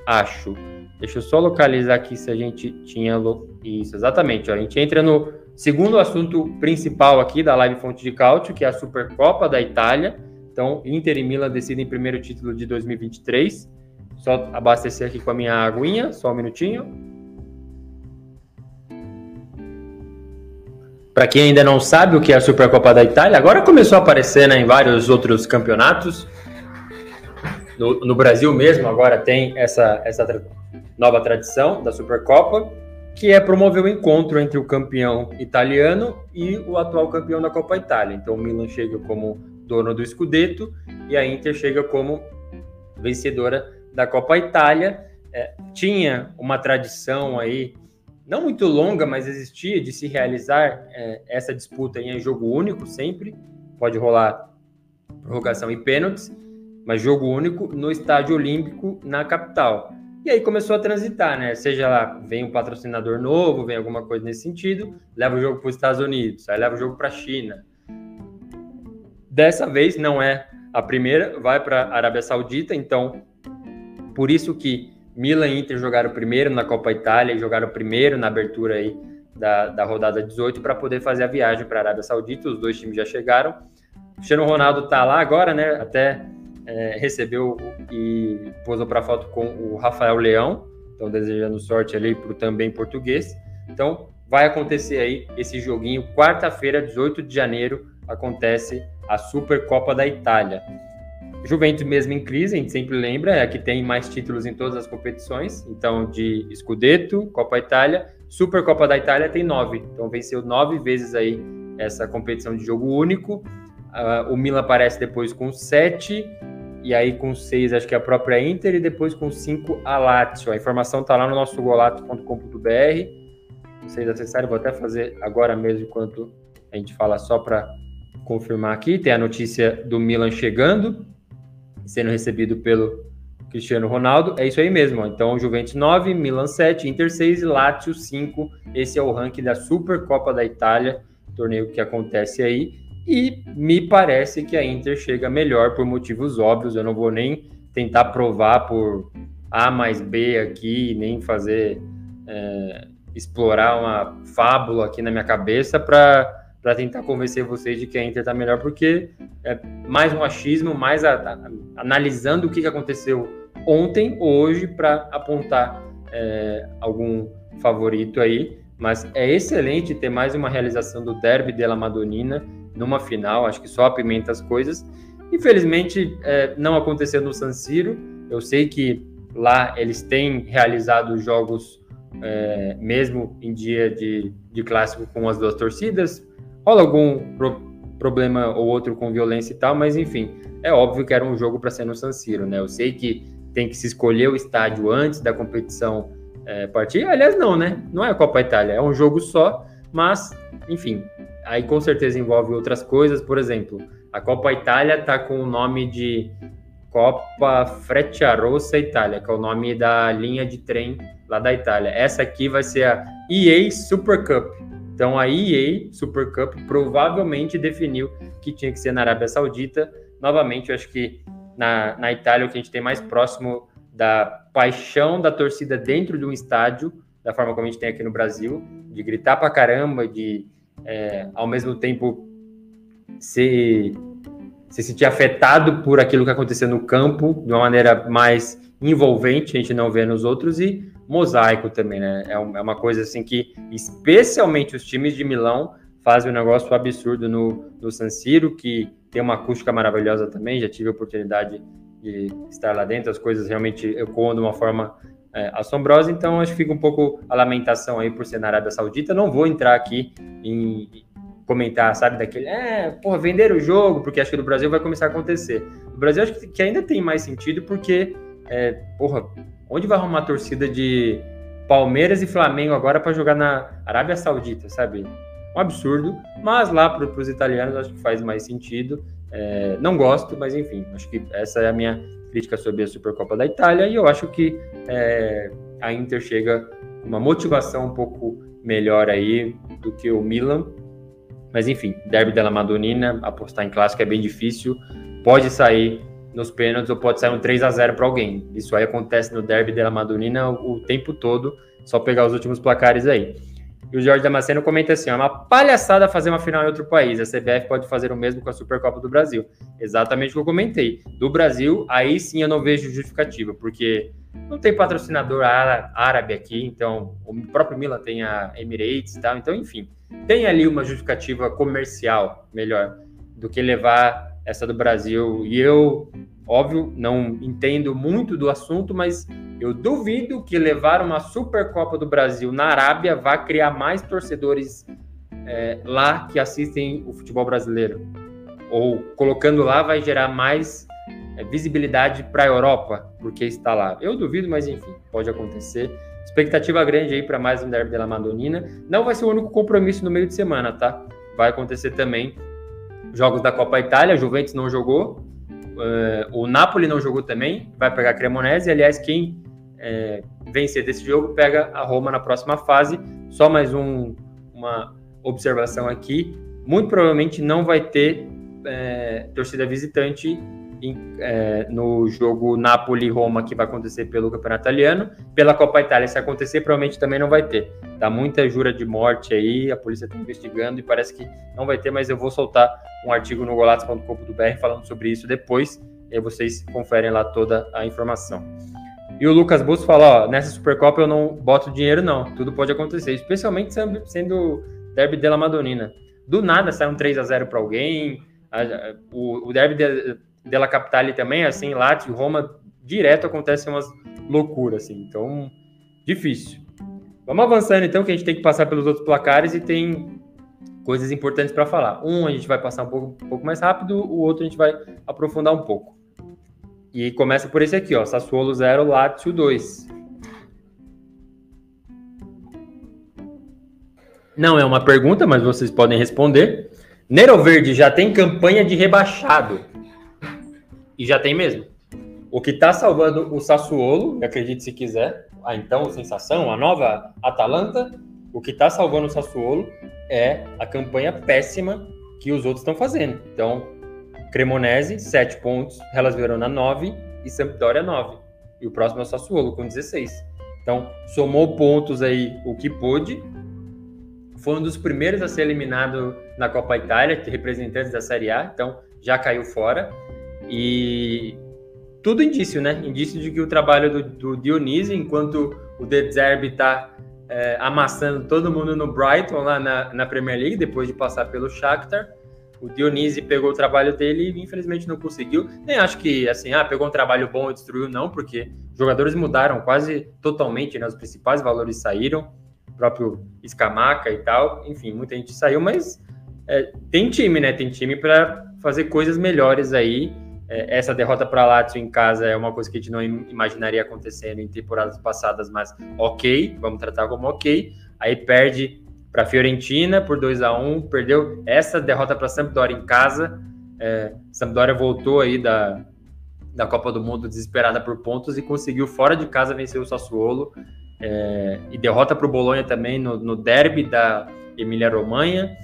acho. Deixa eu só localizar aqui se a gente tinha. Isso, exatamente. Ó, a gente entra no segundo assunto principal aqui da live Fonte de Cálcio, que é a Supercopa da Itália. Então, Inter e Milan decidem primeiro título de 2023. Só abastecer aqui com a minha aguinha, só um minutinho. Para quem ainda não sabe o que é a Supercopa da Itália, agora começou a aparecer né, em vários outros campeonatos. No, no, Brasil mesmo, agora tem essa, essa tra nova tradição da Supercopa, que é promover o encontro entre o campeão italiano e o atual campeão da Copa Itália. Então o Milan chega como dono do Scudetto e a Inter chega como vencedora da Copa Itália. É, tinha uma tradição aí não muito longa, mas existia de se realizar é, essa disputa em jogo único sempre. Pode rolar prorrogação e pênaltis, mas jogo único no estádio olímpico na capital. E aí começou a transitar, né? Seja lá, vem um patrocinador novo, vem alguma coisa nesse sentido, leva o jogo para os Estados Unidos, aí leva o jogo para a China. Dessa vez não é a primeira, vai para a Arábia Saudita, então por isso que Milan e Inter jogaram primeiro na Copa Itália e jogaram primeiro na abertura aí da, da rodada 18 para poder fazer a viagem para a Arábia Saudita. Os dois times já chegaram. Cristiano Ronaldo está lá agora, né? Até é, recebeu e posou para foto com o Rafael Leão. Então, desejando sorte ali para o também português. Então, vai acontecer aí esse joguinho. Quarta-feira, 18 de janeiro, acontece a Supercopa da Itália. Juventus mesmo em crise, a gente sempre lembra, é a que tem mais títulos em todas as competições, então de Scudetto, Copa Itália, Supercopa da Itália tem nove, então venceu nove vezes aí essa competição de jogo único, uh, o Milan aparece depois com sete, e aí com seis acho que é a própria Inter, e depois com cinco a Lazio, a informação está lá no nosso golato.com.br, vocês acessarem, vou até fazer agora mesmo enquanto a gente fala só para confirmar aqui, tem a notícia do Milan chegando, sendo recebido pelo Cristiano Ronaldo. É isso aí mesmo. Então, Juventus 9, Milan 7, Inter 6 e Lazio 5. Esse é o ranking da Supercopa da Itália, torneio que acontece aí. E me parece que a Inter chega melhor por motivos óbvios. Eu não vou nem tentar provar por A mais B aqui, nem fazer é, explorar uma fábula aqui na minha cabeça para para tentar convencer vocês de que a Inter está melhor, porque é mais um achismo, mais a, a, analisando o que, que aconteceu ontem hoje para apontar é, algum favorito aí. Mas é excelente ter mais uma realização do Derby della Madonnina numa final, acho que só apimenta as coisas. Infelizmente, é, não aconteceu no San Siro. Eu sei que lá eles têm realizado jogos é, mesmo em dia de, de clássico com as duas torcidas. Rola algum pro, problema ou outro com violência e tal, mas enfim, é óbvio que era um jogo para ser no San Siro, né? Eu sei que tem que se escolher o estádio antes da competição é, partir. Aliás, não, né? Não é a Copa Itália, é um jogo só, mas, enfim, aí com certeza envolve outras coisas. Por exemplo, a Copa Itália está com o nome de Copa Frecciarossa Itália, que é o nome da linha de trem lá da Itália. Essa aqui vai ser a EA Super Cup. Então a EA Super Cup provavelmente definiu que tinha que ser na Arábia Saudita. Novamente, eu acho que na, na Itália o que a gente tem mais próximo da paixão da torcida dentro de um estádio, da forma como a gente tem aqui no Brasil, de gritar pra caramba, de é, ao mesmo tempo se, se sentir afetado por aquilo que aconteceu no campo de uma maneira mais envolvente, a gente não vê nos outros, e mosaico também, né? É, é uma coisa assim que, especialmente os times de Milão, fazem um negócio absurdo no, no San Siro, que tem uma acústica maravilhosa também, já tive a oportunidade de estar lá dentro, as coisas realmente ecoam de uma forma é, assombrosa, então acho que fica um pouco a lamentação aí por ser na Arábia Saudita. Não vou entrar aqui em comentar, sabe, daquele, é, porra, vender o jogo, porque acho que no Brasil vai começar a acontecer. No Brasil acho que ainda tem mais sentido, porque, é, porra, onde vai arrumar a torcida de Palmeiras e Flamengo agora para jogar na Arábia Saudita, sabe? Um absurdo, mas lá para os italianos acho que faz mais sentido. É, não gosto, mas enfim, acho que essa é a minha crítica sobre a Supercopa da Itália e eu acho que é, a Inter chega uma motivação um pouco melhor aí do que o Milan. Mas enfim, Derby della Madonnina, apostar em clássico é bem difícil. Pode sair nos pênaltis ou pode sair um 3 a 0 para alguém. Isso aí acontece no Derby della Madonnina o tempo todo, só pegar os últimos placares aí. E o Jorge Damasceno comenta assim: é uma palhaçada fazer uma final em outro país. A CBF pode fazer o mesmo com a Supercopa do Brasil. Exatamente o que eu comentei. Do Brasil, aí sim eu não vejo justificativa, porque não tem patrocinador árabe aqui, então o próprio Milan tem a Emirates e tal. Então, enfim, tem ali uma justificativa comercial melhor do que levar essa do Brasil. E eu, óbvio, não entendo muito do assunto, mas eu duvido que levar uma Supercopa do Brasil na Arábia vá criar mais torcedores é, lá que assistem o futebol brasileiro. Ou colocando lá vai gerar mais é, visibilidade para a Europa, porque está lá. Eu duvido, mas enfim, pode acontecer. Expectativa grande aí para mais um Derby da Madonina. Não vai ser o único compromisso no meio de semana, tá? Vai acontecer também jogos da Copa Itália. Juventus não jogou, uh, o Napoli não jogou também. Vai pegar a Cremonese. Aliás, quem é, vencer desse jogo, pega a Roma na próxima fase. Só mais um, uma observação aqui: muito provavelmente não vai ter é, torcida visitante em, é, no jogo Napoli-Roma que vai acontecer pelo Campeonato Italiano. Pela Copa Itália, se acontecer, provavelmente também não vai ter. Dá muita jura de morte aí, a polícia está investigando e parece que não vai ter, mas eu vou soltar um artigo no golatos.com.br falando sobre isso depois. E vocês conferem lá toda a informação. E o Lucas Bustos fala, ó, nessa Supercopa eu não boto dinheiro não, tudo pode acontecer, especialmente sendo, sendo Derby della Madonnina. Do nada sai um 3 a 0 para alguém, a, o, o Derby de, della Capitale também, assim, Lazio, Roma, direto acontece umas loucuras, assim, então, difícil. Vamos avançando então, que a gente tem que passar pelos outros placares e tem coisas importantes para falar. Um a gente vai passar um pouco, um pouco mais rápido, o outro a gente vai aprofundar um pouco. E começa por esse aqui, ó, Sassuolo 0, Lazio 2. Não é uma pergunta, mas vocês podem responder. Nero Verde já tem campanha de rebaixado. E já tem mesmo. O que está salvando o Sassuolo, acredite se quiser, a então sensação, a nova Atalanta, o que está salvando o Sassuolo é a campanha péssima que os outros estão fazendo. Então, Cremonese, 7 pontos, Hellas Verona, 9 e Sampdoria, 9. E o próximo é o Sassuolo, com 16. Então, somou pontos aí o que pôde. Foi um dos primeiros a ser eliminado na Copa Itália, representantes da Série A, então já caiu fora. E tudo indício, né? Indício de que o trabalho do, do Dionísio, enquanto o De Zerbi está é, amassando todo mundo no Brighton lá na, na, Premier League, depois de passar pelo Shakhtar, o Dionísio pegou o trabalho dele e infelizmente não conseguiu. Nem acho que, assim, ah, pegou um trabalho bom e destruiu, não, porque jogadores mudaram quase totalmente, né? Os principais valores saíram, o próprio Escamaca e tal, enfim, muita gente saiu, mas é, tem time, né? Tem time para fazer coisas melhores aí essa derrota para Lazio em casa é uma coisa que a gente não imaginaria acontecendo em temporadas passadas, mas ok, vamos tratar como ok. Aí perde para Fiorentina por 2 a 1 perdeu essa derrota para Sampdoria em casa. É, Sampdoria voltou aí da, da Copa do Mundo desesperada por pontos e conseguiu fora de casa vencer o Sassuolo. É, e derrota para o Bolonha também no, no derby da Emília-Romanha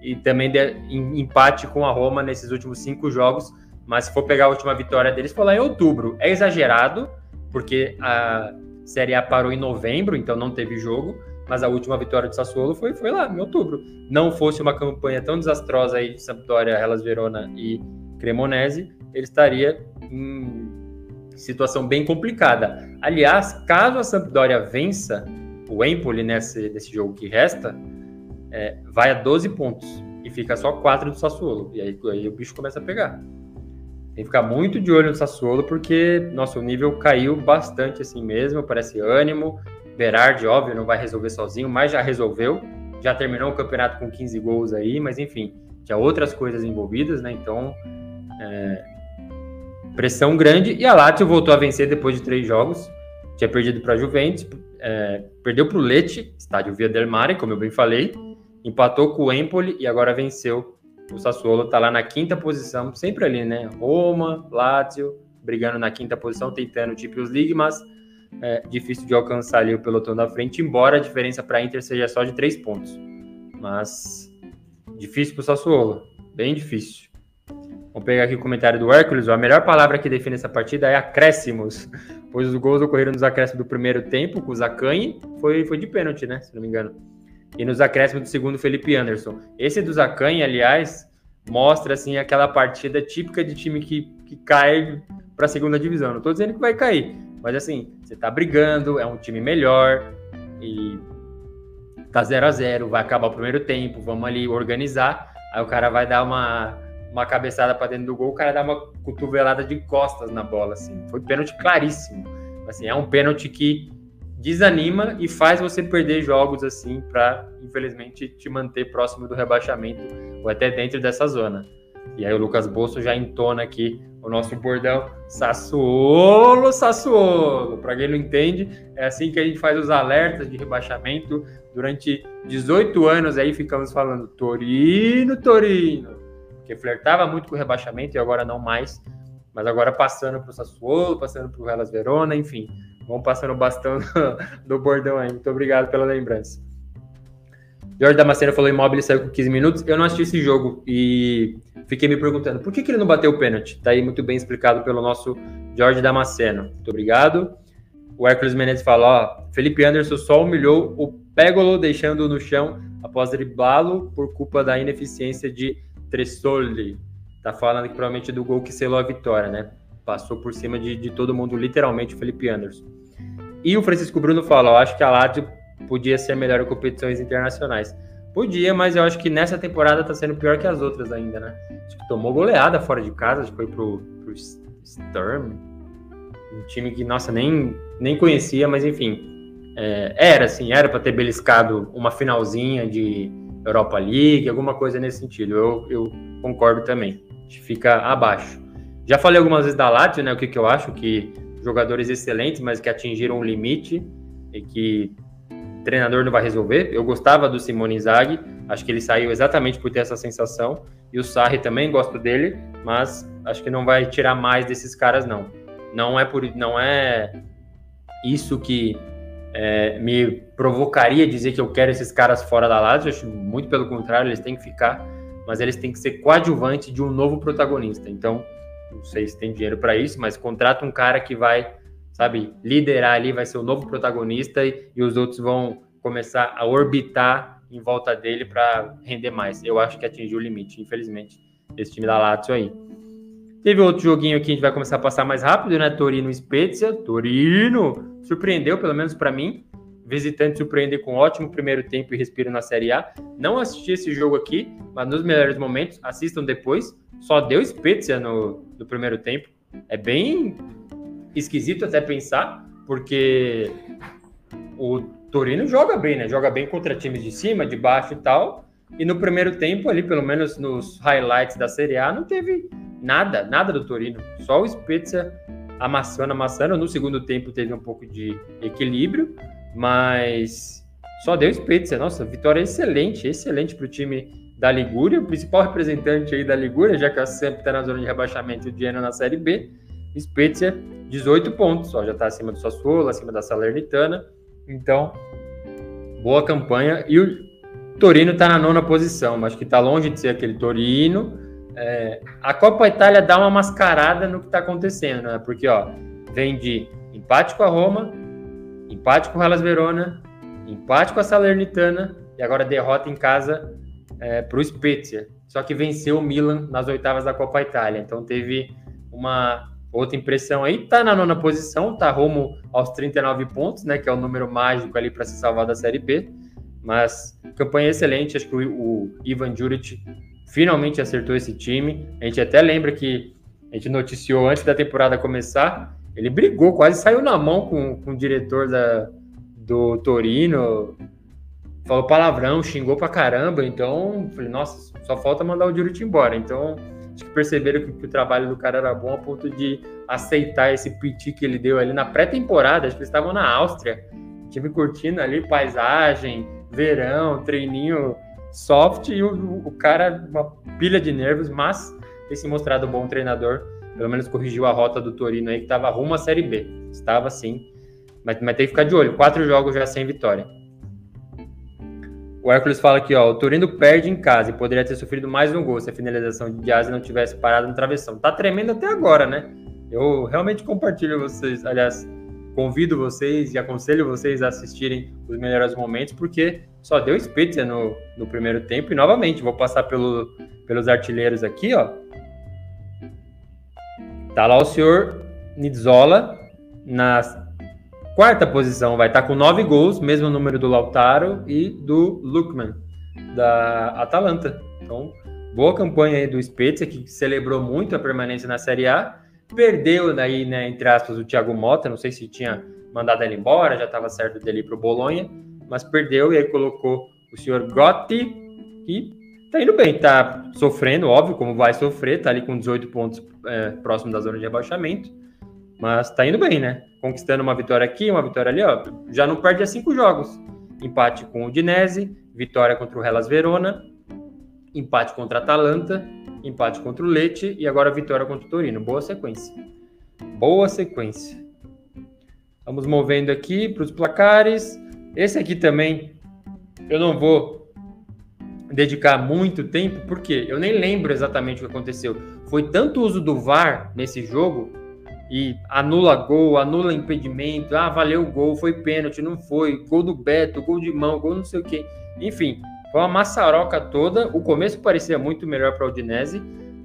e também de, em, empate com a Roma nesses últimos cinco jogos mas se for pegar a última vitória deles, foi lá em outubro. É exagerado, porque a Série A parou em novembro, então não teve jogo, mas a última vitória do Sassuolo foi, foi lá, em outubro. Não fosse uma campanha tão desastrosa aí de Sampdoria, Hellas Verona e Cremonese, ele estaria em situação bem complicada. Aliás, caso a Sampdoria vença o Empoli nesse, nesse jogo que resta, é, vai a 12 pontos e fica só 4 do Sassuolo. E aí, aí o bicho começa a pegar. Tem que ficar muito de olho no Sassuolo, porque nosso nível caiu bastante assim mesmo, parece ânimo. Berardi, óbvio, não vai resolver sozinho, mas já resolveu. Já terminou o campeonato com 15 gols aí, mas enfim, tinha outras coisas envolvidas, né? Então, é... pressão grande. E a Lazio voltou a vencer depois de três jogos. Tinha perdido para a Juventus, é... perdeu para o Lecce, estádio Via del Mare, como eu bem falei. Empatou com o Empoli e agora venceu o Sassuolo está lá na quinta posição, sempre ali, né? Roma, Lazio, brigando na quinta posição, tentando o Champions League, mas é difícil de alcançar ali o pelotão da frente, embora a diferença para a Inter seja só de três pontos. Mas difícil para o Sassuolo, bem difícil. Vamos pegar aqui o comentário do Hércules. A melhor palavra que define essa partida é acréscimos, pois os gols ocorreram nos acréscimos do primeiro tempo, com o Zacanhe, foi, foi de pênalti, né? Se não me engano e nos acréscimos do segundo Felipe Anderson. Esse do Zacanha, aliás, mostra assim aquela partida típica de time que, que cai para a segunda divisão. Não estou dizendo que vai cair, mas assim, você está brigando, é um time melhor e tá 0 a 0 vai acabar o primeiro tempo, vamos ali organizar. Aí o cara vai dar uma, uma cabeçada para dentro do gol, o cara dá uma cotovelada de costas na bola, assim. Foi pênalti claríssimo. Assim, é um pênalti que desanima e faz você perder jogos assim para, infelizmente, te manter próximo do rebaixamento ou até dentro dessa zona. E aí o Lucas Bolso já entona aqui o nosso bordão Sassuolo, Sassuolo. Para quem não entende, é assim que a gente faz os alertas de rebaixamento. Durante 18 anos aí ficamos falando Torino, Torino. Porque flertava muito com o rebaixamento e agora não mais. Mas agora passando para o Sassuolo, passando para o Hellas Verona, enfim. Vamos passando o bastão do bordão aí. Muito obrigado pela lembrança. Jorge Damasceno falou imóvel e saiu com 15 minutos. Eu não assisti esse jogo e fiquei me perguntando por que, que ele não bateu o pênalti. Tá aí muito bem explicado pelo nosso Jorge Damasceno. Muito obrigado. O Hércules Menezes fala: ó, Felipe Anderson só humilhou o Pégolo, deixando no chão após driblá-lo por culpa da ineficiência de Tressoli. Tá falando aqui provavelmente do gol que selou a vitória, né? Passou por cima de, de todo mundo, literalmente, o Felipe Anderson. E o Francisco Bruno fala: eu acho que a Lazio podia ser melhor em competições internacionais. Podia, mas eu acho que nessa temporada tá sendo pior que as outras ainda, né? Acho que tomou goleada fora de casa, acho que foi pro, pro Sturm, um time que, nossa, nem, nem conhecia, mas enfim. É, era assim, era para ter beliscado uma finalzinha de Europa League, alguma coisa nesse sentido. Eu, eu concordo também. Gente fica abaixo. Já falei algumas vezes da Lazio, né? O que, que eu acho que jogadores excelentes, mas que atingiram um limite e que treinador não vai resolver. Eu gostava do Simone Inzaghi, acho que ele saiu exatamente por ter essa sensação. E o Sarri também gosto dele, mas acho que não vai tirar mais desses caras não. Não é por não é isso que é, me provocaria dizer que eu quero esses caras fora da Lazio. Acho muito pelo contrário, eles têm que ficar. Mas eles têm que ser coadjuvante de um novo protagonista. Então, não sei se tem dinheiro para isso, mas contrata um cara que vai, sabe, liderar ali, vai ser o novo protagonista e, e os outros vão começar a orbitar em volta dele para render mais. Eu acho que atingiu o limite, infelizmente, esse time da Lazio aí. Teve outro joguinho aqui, a gente vai começar a passar mais rápido, né? Torino Spezia. Torino surpreendeu, pelo menos para mim. Visitante surpreender com um ótimo primeiro tempo e respiro na Série A. Não assisti esse jogo aqui, mas nos melhores momentos, assistam depois. Só deu Spezia no, no primeiro tempo. É bem esquisito até pensar, porque o Torino joga bem, né? Joga bem contra times de cima, de baixo e tal. E no primeiro tempo, ali, pelo menos nos highlights da Série A, não teve nada, nada do Torino. Só o Spezia amassando, amassando. No segundo tempo teve um pouco de equilíbrio, mas só deu Spezia. Nossa, vitória excelente, excelente para o time da Ligúria, o principal representante aí da Ligúria, já que sempre está na zona de rebaixamento, o Genoa na Série B. Spezia, 18 pontos, ó, já está acima do Sassuolo, acima da Salernitana. Então, boa campanha. E o Torino está na nona posição, acho que está longe de ser aquele Torino. É, a Copa Itália dá uma mascarada no que está acontecendo, né? Porque, ó, vem de empate com a Roma, empate com o Hellas Verona, empate com a Salernitana e agora derrota em casa é, para o Spezia. Só que venceu o Milan nas oitavas da Copa Itália. Então teve uma outra impressão aí. Tá na nona posição, tá rumo aos 39 pontos, né? Que é o número mágico ali para se salvar da Série B. Mas campanha excelente. Acho que o, o Ivan Juric finalmente acertou esse time. A gente até lembra que a gente noticiou antes da temporada começar. Ele brigou, quase saiu na mão com, com o diretor da, do Torino. Falou palavrão, xingou pra caramba, então falei, nossa, só falta mandar o Jurut embora. Então, acho que perceberam que, que, o trabalho do cara era bom a ponto de aceitar esse piti que ele deu ali na pré-temporada, acho que eles estavam na Áustria, time curtindo ali paisagem, verão, treininho soft e o, o cara, uma pilha de nervos, mas tem se mostrado um bom treinador, pelo menos corrigiu a rota do Torino aí, que estava rumo à Série B. Estava sim, mas, mas tem que ficar de olho, quatro jogos já sem vitória. O Hércules fala aqui, ó, o Torino perde em casa e poderia ter sofrido mais um gol se a finalização de Diaz não tivesse parado no travessão. Tá tremendo até agora, né? Eu realmente compartilho vocês, aliás, convido vocês e aconselho vocês a assistirem os melhores momentos, porque só deu Spezia no, no primeiro tempo. E novamente, vou passar pelo, pelos artilheiros aqui, ó. Tá lá o senhor Nidzola na Quarta posição vai estar com nove gols, mesmo número do Lautaro e do Lukman, da Atalanta. Então, boa campanha aí do Spezia, que celebrou muito a permanência na Série A. Perdeu daí, né, entre aspas, o Thiago Mota, não sei se tinha mandado ele embora, já estava certo dele para o Bolonha, mas perdeu e aí colocou o senhor Gotti, que tá indo bem, tá sofrendo, óbvio, como vai sofrer, tá ali com 18 pontos é, próximo da zona de rebaixamento, mas tá indo bem, né? conquistando uma vitória aqui, uma vitória ali, ó, já não perde a cinco jogos. Empate com o Dinese, vitória contra o Hellas Verona, empate contra a Atalanta, empate contra o Leite e agora vitória contra o Torino. Boa sequência. Boa sequência. Vamos movendo aqui para os placares. Esse aqui também eu não vou dedicar muito tempo, porque eu nem lembro exatamente o que aconteceu. Foi tanto uso do VAR nesse jogo e anula gol, anula impedimento, ah, valeu o gol, foi pênalti, não foi, gol do Beto, gol de mão, gol não sei o quê. Enfim, foi uma maçaroca toda. O começo parecia muito melhor para o Udinese,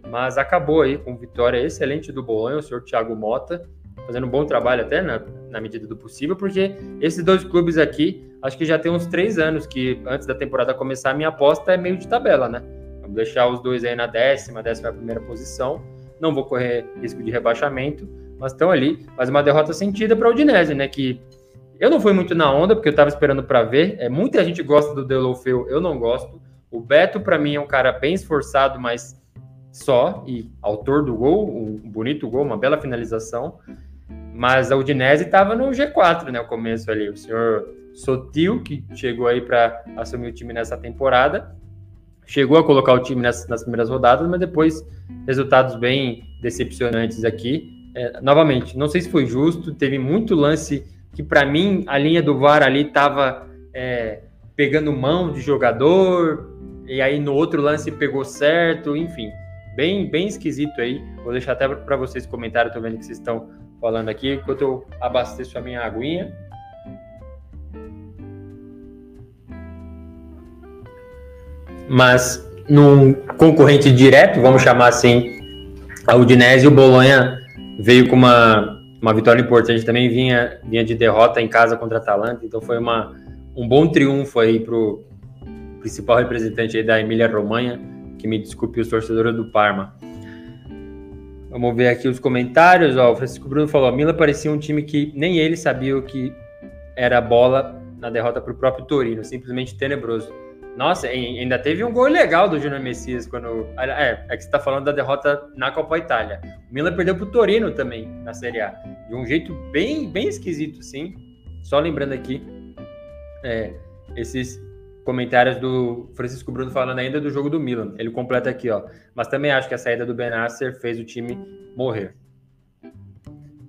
mas acabou aí com vitória excelente do Bolonha, o senhor Thiago Mota, fazendo um bom trabalho até na, na medida do possível, porque esses dois clubes aqui, acho que já tem uns três anos que antes da temporada começar, a minha aposta é meio de tabela, né? Vamos deixar os dois aí na décima, décima primeira posição. Não vou correr risco de rebaixamento mas estão ali. Mas uma derrota sentida para o Udinese, né? Que eu não fui muito na onda, porque eu estava esperando para ver. É, muita gente gosta do Delofeu, eu não gosto. O Beto, para mim, é um cara bem esforçado, mas só, e autor do gol, um bonito gol, uma bela finalização. Mas a Udinese estava no G4, né? O começo ali. O senhor Sotil, que chegou aí para assumir o time nessa temporada, chegou a colocar o time nas, nas primeiras rodadas, mas depois resultados bem decepcionantes aqui. É, novamente, não sei se foi justo, teve muito lance que para mim a linha do VAR ali estava é, pegando mão de jogador, e aí no outro lance pegou certo, enfim. Bem, bem esquisito aí. Vou deixar até para vocês comentarem, tô vendo que vocês estão falando aqui, enquanto eu abasteço a minha aguinha. Mas num concorrente direto, vamos chamar assim, a Udinese, o Bolonha veio com uma, uma vitória importante também, vinha, vinha de derrota em casa contra a Atalanta, então foi uma, um bom triunfo aí para o principal representante da Emília-Romanha, que me desculpe os torcedores do Parma. Vamos ver aqui os comentários. Ó, o Francisco Bruno falou: Mila parecia um time que nem ele sabia o que era bola na derrota para o próprio Torino, simplesmente tenebroso. Nossa, ainda teve um gol legal do Júnior Messias quando. É, é que você está falando da derrota na Copa Itália. O Milan perdeu para o Torino também na Série A. De um jeito bem, bem esquisito, sim. Só lembrando aqui é, esses comentários do Francisco Bruno falando ainda do jogo do Milan. Ele completa aqui, ó. Mas também acho que a saída do Benasser fez o time morrer.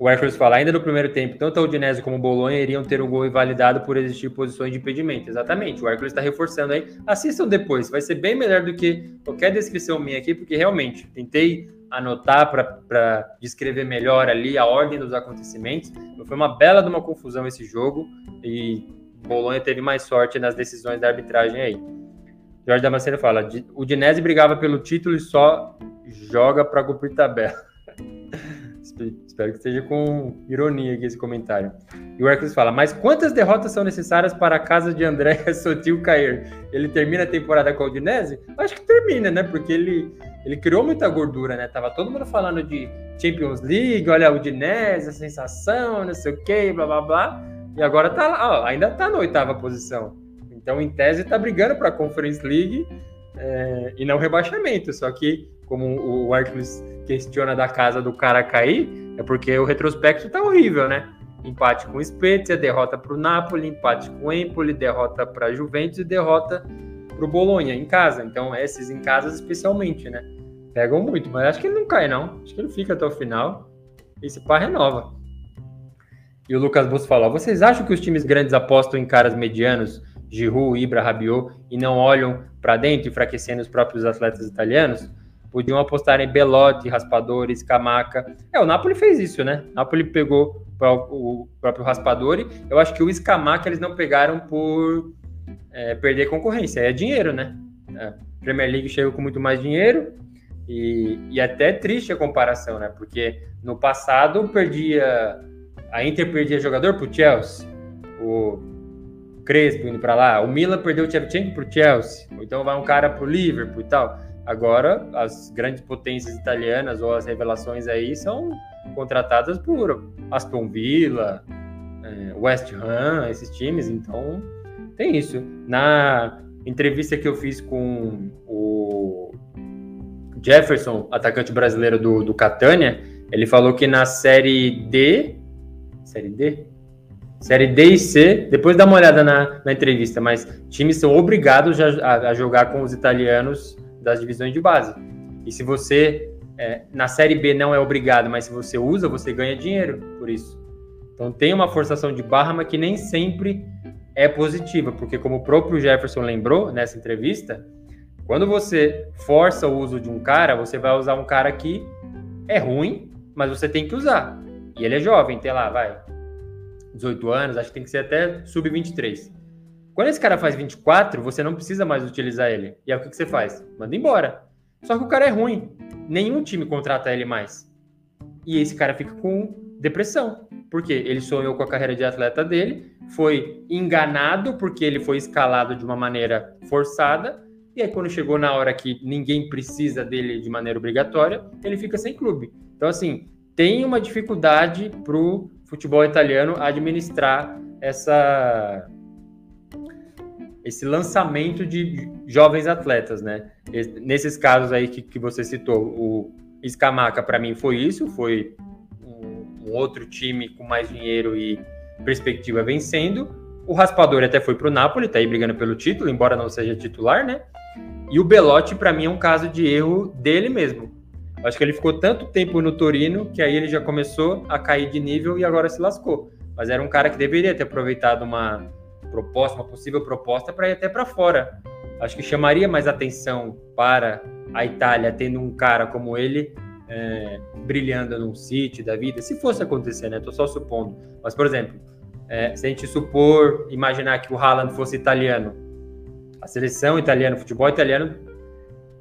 O Hércules fala, ainda no primeiro tempo, tanto a Udinese como o Bolonha iriam ter um gol invalidado por existir posições de impedimento. Exatamente, o Hércules está reforçando aí. Assistam depois, vai ser bem melhor do que qualquer descrição minha aqui, porque realmente tentei anotar para descrever melhor ali a ordem dos acontecimentos. Foi uma bela de uma confusão esse jogo e Bolonha teve mais sorte nas decisões da arbitragem aí. Jorge Damasceno fala: o Udinese brigava pelo título e só joga para cumprir tabela. Espero que esteja com ironia aqui esse comentário. E o Hercules fala: Mas quantas derrotas são necessárias para a casa de André Sotil cair? Ele termina a temporada com a Udinese? Acho que termina, né? Porque ele, ele criou muita gordura, né? Tava todo mundo falando de Champions League, olha a Udinese, a sensação, não sei o quê, blá blá blá. E agora tá lá, ó, ainda tá na oitava posição. Então, em tese, tá brigando para a Conference League é, e não rebaixamento. Só que, como o Hercules questiona da casa do cara cair, é porque o retrospecto tá horrível, né? Empate com o Spezia, derrota para o Napoli, empate com o Empoli, derrota para a Juventus e derrota para o Bolonha em casa. Então, esses em casa especialmente, né? Pegam muito, mas acho que ele não cai, não. Acho que ele fica até o final. E se pá, renova. E o Lucas Bus falou: vocês acham que os times grandes apostam em caras medianos, Giroud, Ibra, Rabiot, e não olham para dentro, enfraquecendo os próprios atletas italianos? Podiam apostar em Belotti, Raspadores, Camaca. É, o Napoli fez isso, né? O Napoli pegou o próprio Raspadori. Eu acho que o Scamaca eles não pegaram por é, perder concorrência. É dinheiro, né? A é, Premier League chegou com muito mais dinheiro. E, e até triste a comparação, né? Porque no passado perdia a Inter perdia jogador pro Chelsea, o Crespo indo para lá, o Milan perdeu o Shevchenko pro Chelsea, então vai um cara pro Liverpool e tal. Agora, as grandes potências italianas ou as revelações aí são contratadas por Aston Villa, é, West Ham, esses times, então tem isso. Na entrevista que eu fiz com o Jefferson, atacante brasileiro do, do Catania, ele falou que na Série D Série D? Série D e C, depois dá uma olhada na, na entrevista, mas times são obrigados a, a, jogar com os italianos das divisões de base. E se você, é, na Série B não é obrigado, mas se você usa, você ganha dinheiro por isso. Então tem uma forçação de barra, mas que nem sempre é positiva, porque como o próprio Jefferson lembrou nessa entrevista, quando você força o uso de um cara, você vai usar um cara que é ruim, mas você tem que usar. E ele é jovem, tem lá, vai, 18 anos, acho que tem que ser até sub-23. Quando esse cara faz 24, você não precisa mais utilizar ele. E aí o que, que você faz? Manda embora. Só que o cara é ruim. Nenhum time contrata ele mais. E esse cara fica com depressão. Porque ele sonhou com a carreira de atleta dele, foi enganado porque ele foi escalado de uma maneira forçada. E aí, quando chegou na hora que ninguém precisa dele de maneira obrigatória, ele fica sem clube. Então, assim, tem uma dificuldade para o futebol italiano administrar essa esse lançamento de jovens atletas, né? Nesses casos aí que, que você citou, o Scamaca para mim foi isso, foi um, um, outro time com mais dinheiro e perspectiva vencendo. O Raspador até foi para o Napoli, tá aí brigando pelo título, embora não seja titular, né? E o Belotti para mim é um caso de erro dele mesmo. Acho que ele ficou tanto tempo no Torino que aí ele já começou a cair de nível e agora se lascou. Mas era um cara que deveria ter aproveitado uma proposta, uma possível proposta para ir até para fora. acho que chamaria mais atenção para a Itália tendo um cara como ele é, brilhando num City da vida, se fosse acontecer, né? Tô só supondo. Mas, por exemplo, é, se a gente supor, imaginar que o Haaland fosse italiano, a seleção italiana, o futebol italiano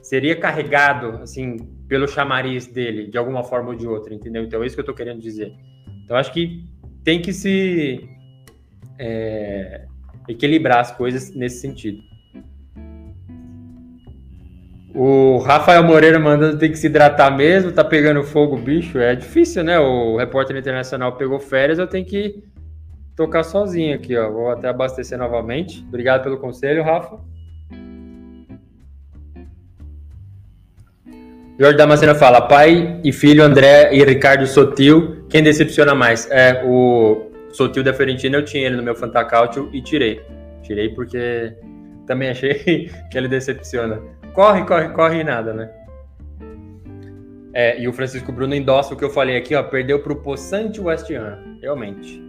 seria carregado, assim, pelo chamariz dele, de alguma forma ou de outra, entendeu? Então é isso que eu tô querendo dizer. Então acho que tem que se é, equilibrar as coisas nesse sentido. O Rafael Moreira mandando tem que se hidratar mesmo, tá pegando fogo, bicho. É difícil, né? O repórter internacional pegou férias, eu tenho que tocar sozinho aqui, ó. Vou até abastecer novamente. Obrigado pelo conselho, Rafa. Jorge Damasceno fala: pai e filho André e Ricardo Sotil, quem decepciona mais? É, o Sotil da Fiorentina eu tinha ele no meu Fantacautio e tirei. Tirei porque também achei que ele decepciona. Corre, corre, corre e nada, né? É, e o Francisco Bruno endossa o que eu falei aqui, ó, perdeu para o Poçante West Ham, realmente.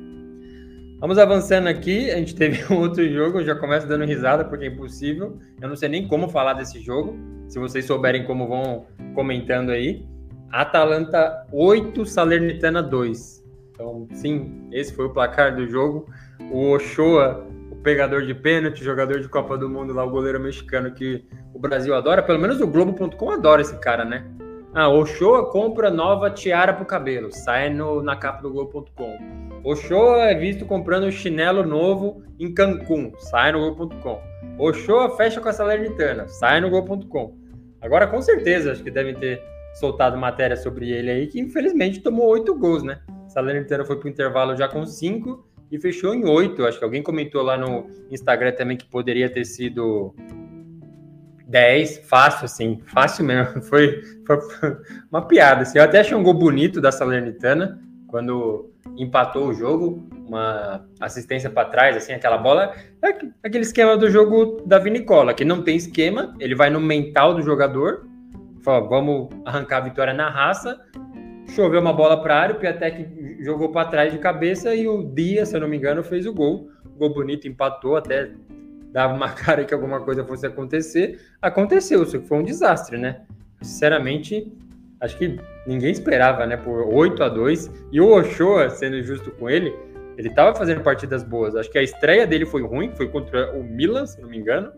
Vamos avançando aqui, a gente teve um outro jogo, eu já começo dando risada porque é impossível, eu não sei nem como falar desse jogo, se vocês souberem como vão comentando aí. Atalanta 8, Salernitana 2. Então, sim, esse foi o placar do jogo. O Ochoa pegador de pênalti, jogador de Copa do Mundo lá, o goleiro mexicano que o Brasil adora, pelo menos o Globo.com adora esse cara, né? Ah, Ochoa compra nova tiara pro cabelo, sai no, na capa do Globo.com. Ochoa é visto comprando chinelo novo em Cancún, sai no Globo.com. Ochoa fecha com a Salernitana, sai no Globo.com. Agora, com certeza, acho que devem ter soltado matéria sobre ele aí, que infelizmente tomou oito gols, né? Salernitana foi pro intervalo já com cinco e fechou em oito. Acho que alguém comentou lá no Instagram também que poderia ter sido 10, fácil, assim, fácil mesmo. Foi, foi uma piada. Assim. Eu até achei um gol bonito da Salernitana quando empatou o jogo, uma assistência para trás, assim, aquela bola, é aquele esquema do jogo da Vinicola, que não tem esquema, ele vai no mental do jogador, fala, vamos arrancar a vitória na raça, choveu uma bola para a área, o Piatek jogou para trás de cabeça e o Dia, se eu não me engano, fez o gol. Gol bonito, empatou, até dava uma cara que alguma coisa fosse acontecer. Aconteceu, foi um desastre, né? Sinceramente, acho que ninguém esperava, né? Por 8 a 2 E o Ochoa, sendo justo com ele, ele estava fazendo partidas boas. Acho que a estreia dele foi ruim, foi contra o Milan, se não me engano.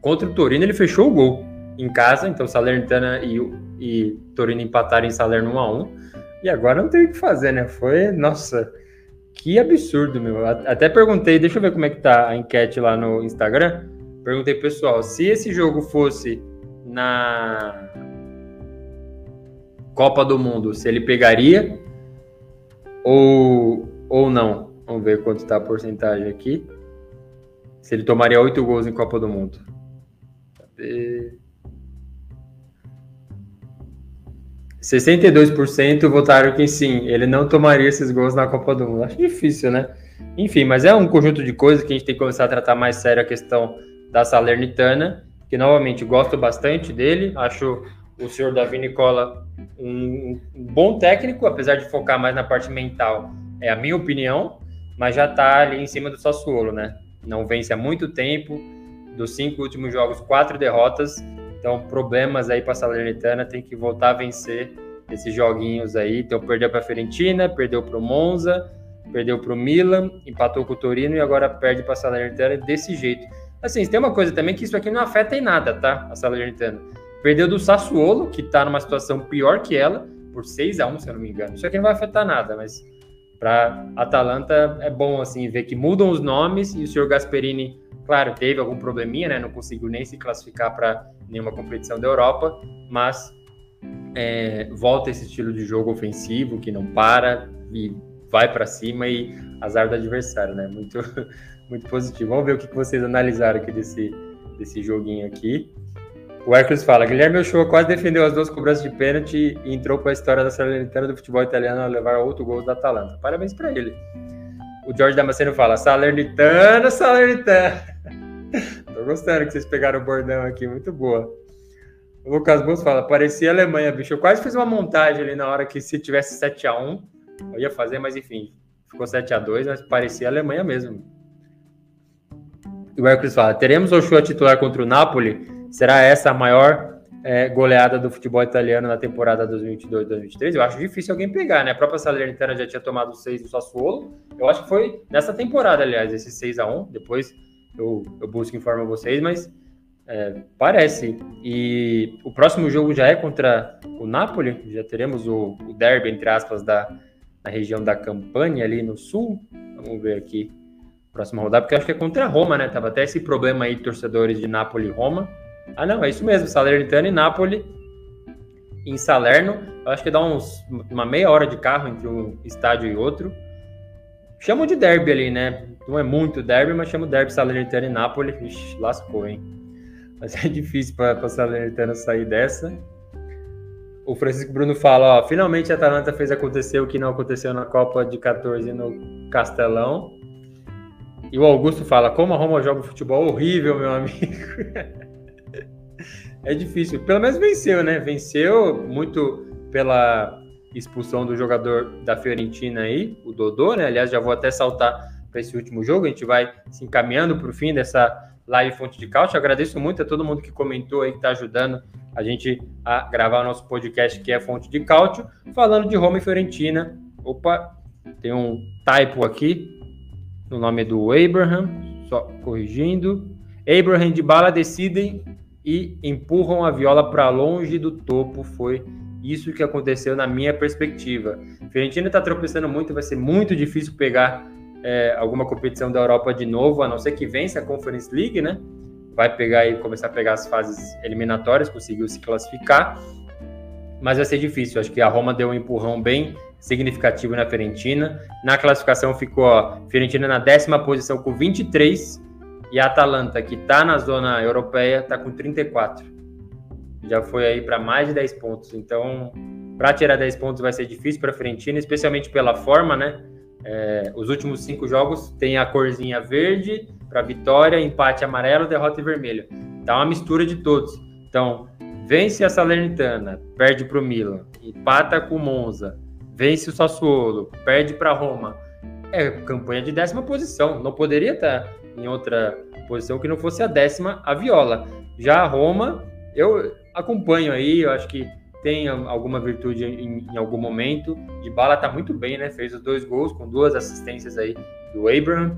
Contra o Torino, ele fechou o gol em casa, então Salernitana e, e Torino empataram em Salerno 1 a 1 e agora não tem o que fazer, né? Foi, nossa, que absurdo, meu. Até perguntei, deixa eu ver como é que tá a enquete lá no Instagram. Perguntei pessoal, se esse jogo fosse na Copa do Mundo, se ele pegaria ou, ou não. Vamos ver quanto está a porcentagem aqui. Se ele tomaria oito gols em Copa do Mundo. Cadê? 62% votaram que sim, ele não tomaria esses gols na Copa do Mundo. Acho difícil, né? Enfim, mas é um conjunto de coisas que a gente tem que começar a tratar mais sério a questão da Salernitana, que novamente gosto bastante dele, acho o senhor Davi Nicola um, bom técnico, apesar de focar mais na parte mental, é a minha opinião, mas já tá ali em cima do Sassuolo, né? Não vence há muito tempo, dos cinco últimos jogos, quatro derrotas, então, problemas aí para a Salernitana, tem que voltar a vencer esses joguinhos aí. Então, perdeu para a Fiorentina, perdeu para o Monza, perdeu para o Milan, empatou com o Torino e agora perde para a Salernitana desse jeito. Assim, tem uma coisa também que isso aqui não afeta em nada, tá? A Salernitana. Perdeu do Sassuolo, que está numa situação pior que ela, por 6 a 1 se eu não me engano. Isso aqui não vai afetar nada, mas para Atalanta é bom assim ver que mudam os nomes e o senhor Gasperini, claro, teve algum probleminha, né? Não conseguiu nem se classificar para nenhuma competição da Europa, mas é, volta esse estilo de jogo ofensivo que não para e vai para cima e azar do adversário, né? Muito, muito positivo. Vamos ver o que vocês analisaram aqui desse, desse joguinho aqui. O Hércules fala: Guilherme Ochoa quase defendeu as duas cobranças de pênalti e entrou para a história da Salernitana do futebol italiano a levar outro gol da Atalanta. Parabéns para ele. O Jorge Damasceno fala: Salernitana, Salernitana. Tô gostando que vocês pegaram o bordão aqui, muito boa. O Lucas Bus fala: parecia Alemanha, bicho. Eu quase fiz uma montagem ali na hora que se tivesse 7x1, eu ia fazer, mas enfim, ficou 7x2, mas parecia Alemanha mesmo. o Hércules fala: teremos Ochoa titular contra o Napoli? Será essa a maior é, goleada do futebol italiano na temporada 2022-2023? Eu acho difícil alguém pegar, né? A própria Salernitana já tinha tomado 6 do Sassuolo. Eu acho que foi nessa temporada, aliás, esse 6 a 1 Depois eu, eu busco informar vocês, mas é, parece. E o próximo jogo já é contra o Napoli. Já teremos o, o derby, entre aspas, da, na região da Campania, ali no sul. Vamos ver aqui próxima rodada, porque acho que é contra a Roma, né? Tava até esse problema aí, torcedores de Napoli e Roma. Ah, não, é isso mesmo, Salernitana e Napoli em Salerno. Eu acho que dá uns, uma meia hora de carro entre um estádio e outro. Chamam de derby ali, né? Não é muito derby, mas chamam derby Salernitana e Napoli. Ixi, lascou, hein? Mas é difícil para a Salernitana sair dessa. O Francisco Bruno fala, ó, finalmente a Atalanta fez acontecer o que não aconteceu na Copa de 14 no Castelão. E o Augusto fala: como a Roma joga futebol horrível, meu amigo. é difícil. Pelo menos venceu, né? Venceu muito pela expulsão do jogador da Fiorentina aí, o Dodô, né? Aliás, já vou até saltar para esse último jogo. A gente vai se encaminhando para o fim dessa live Fonte de Cálcio. Agradeço muito a todo mundo que comentou aí, que está ajudando a gente a gravar o nosso podcast, que é Fonte de Cálcio, falando de Roma e Fiorentina. Opa, tem um typo aqui, no nome do Abraham, só corrigindo. Abraham de bala decidem e empurram a viola para longe do topo. Foi isso que aconteceu na minha perspectiva. Fiorentina está tropeçando muito, vai ser muito difícil pegar é, alguma competição da Europa de novo, a não ser que vença a Conference League, né? Vai pegar e começar a pegar as fases eliminatórias, conseguiu se classificar, mas vai ser difícil. Acho que a Roma deu um empurrão bem significativo na Fiorentina. Na classificação ficou a Fiorentina na décima posição com 23 e a Atalanta, que está na zona europeia, está com 34. Já foi aí para mais de 10 pontos. Então, para tirar 10 pontos vai ser difícil para a Fiorentina, especialmente pela forma, né? É, os últimos cinco jogos tem a corzinha verde para vitória, empate amarelo, derrota e vermelho. Tá uma mistura de todos. Então, vence a Salernitana, perde para o Milan, empata com o Monza, vence o Sassuolo, perde para Roma. É campanha de décima posição. Não poderia estar em outra posição que não fosse a décima, a Viola. Já a Roma, eu acompanho aí, eu acho que tem alguma virtude em, em algum momento. De bala tá muito bem, né? Fez os dois gols com duas assistências aí do Abraham.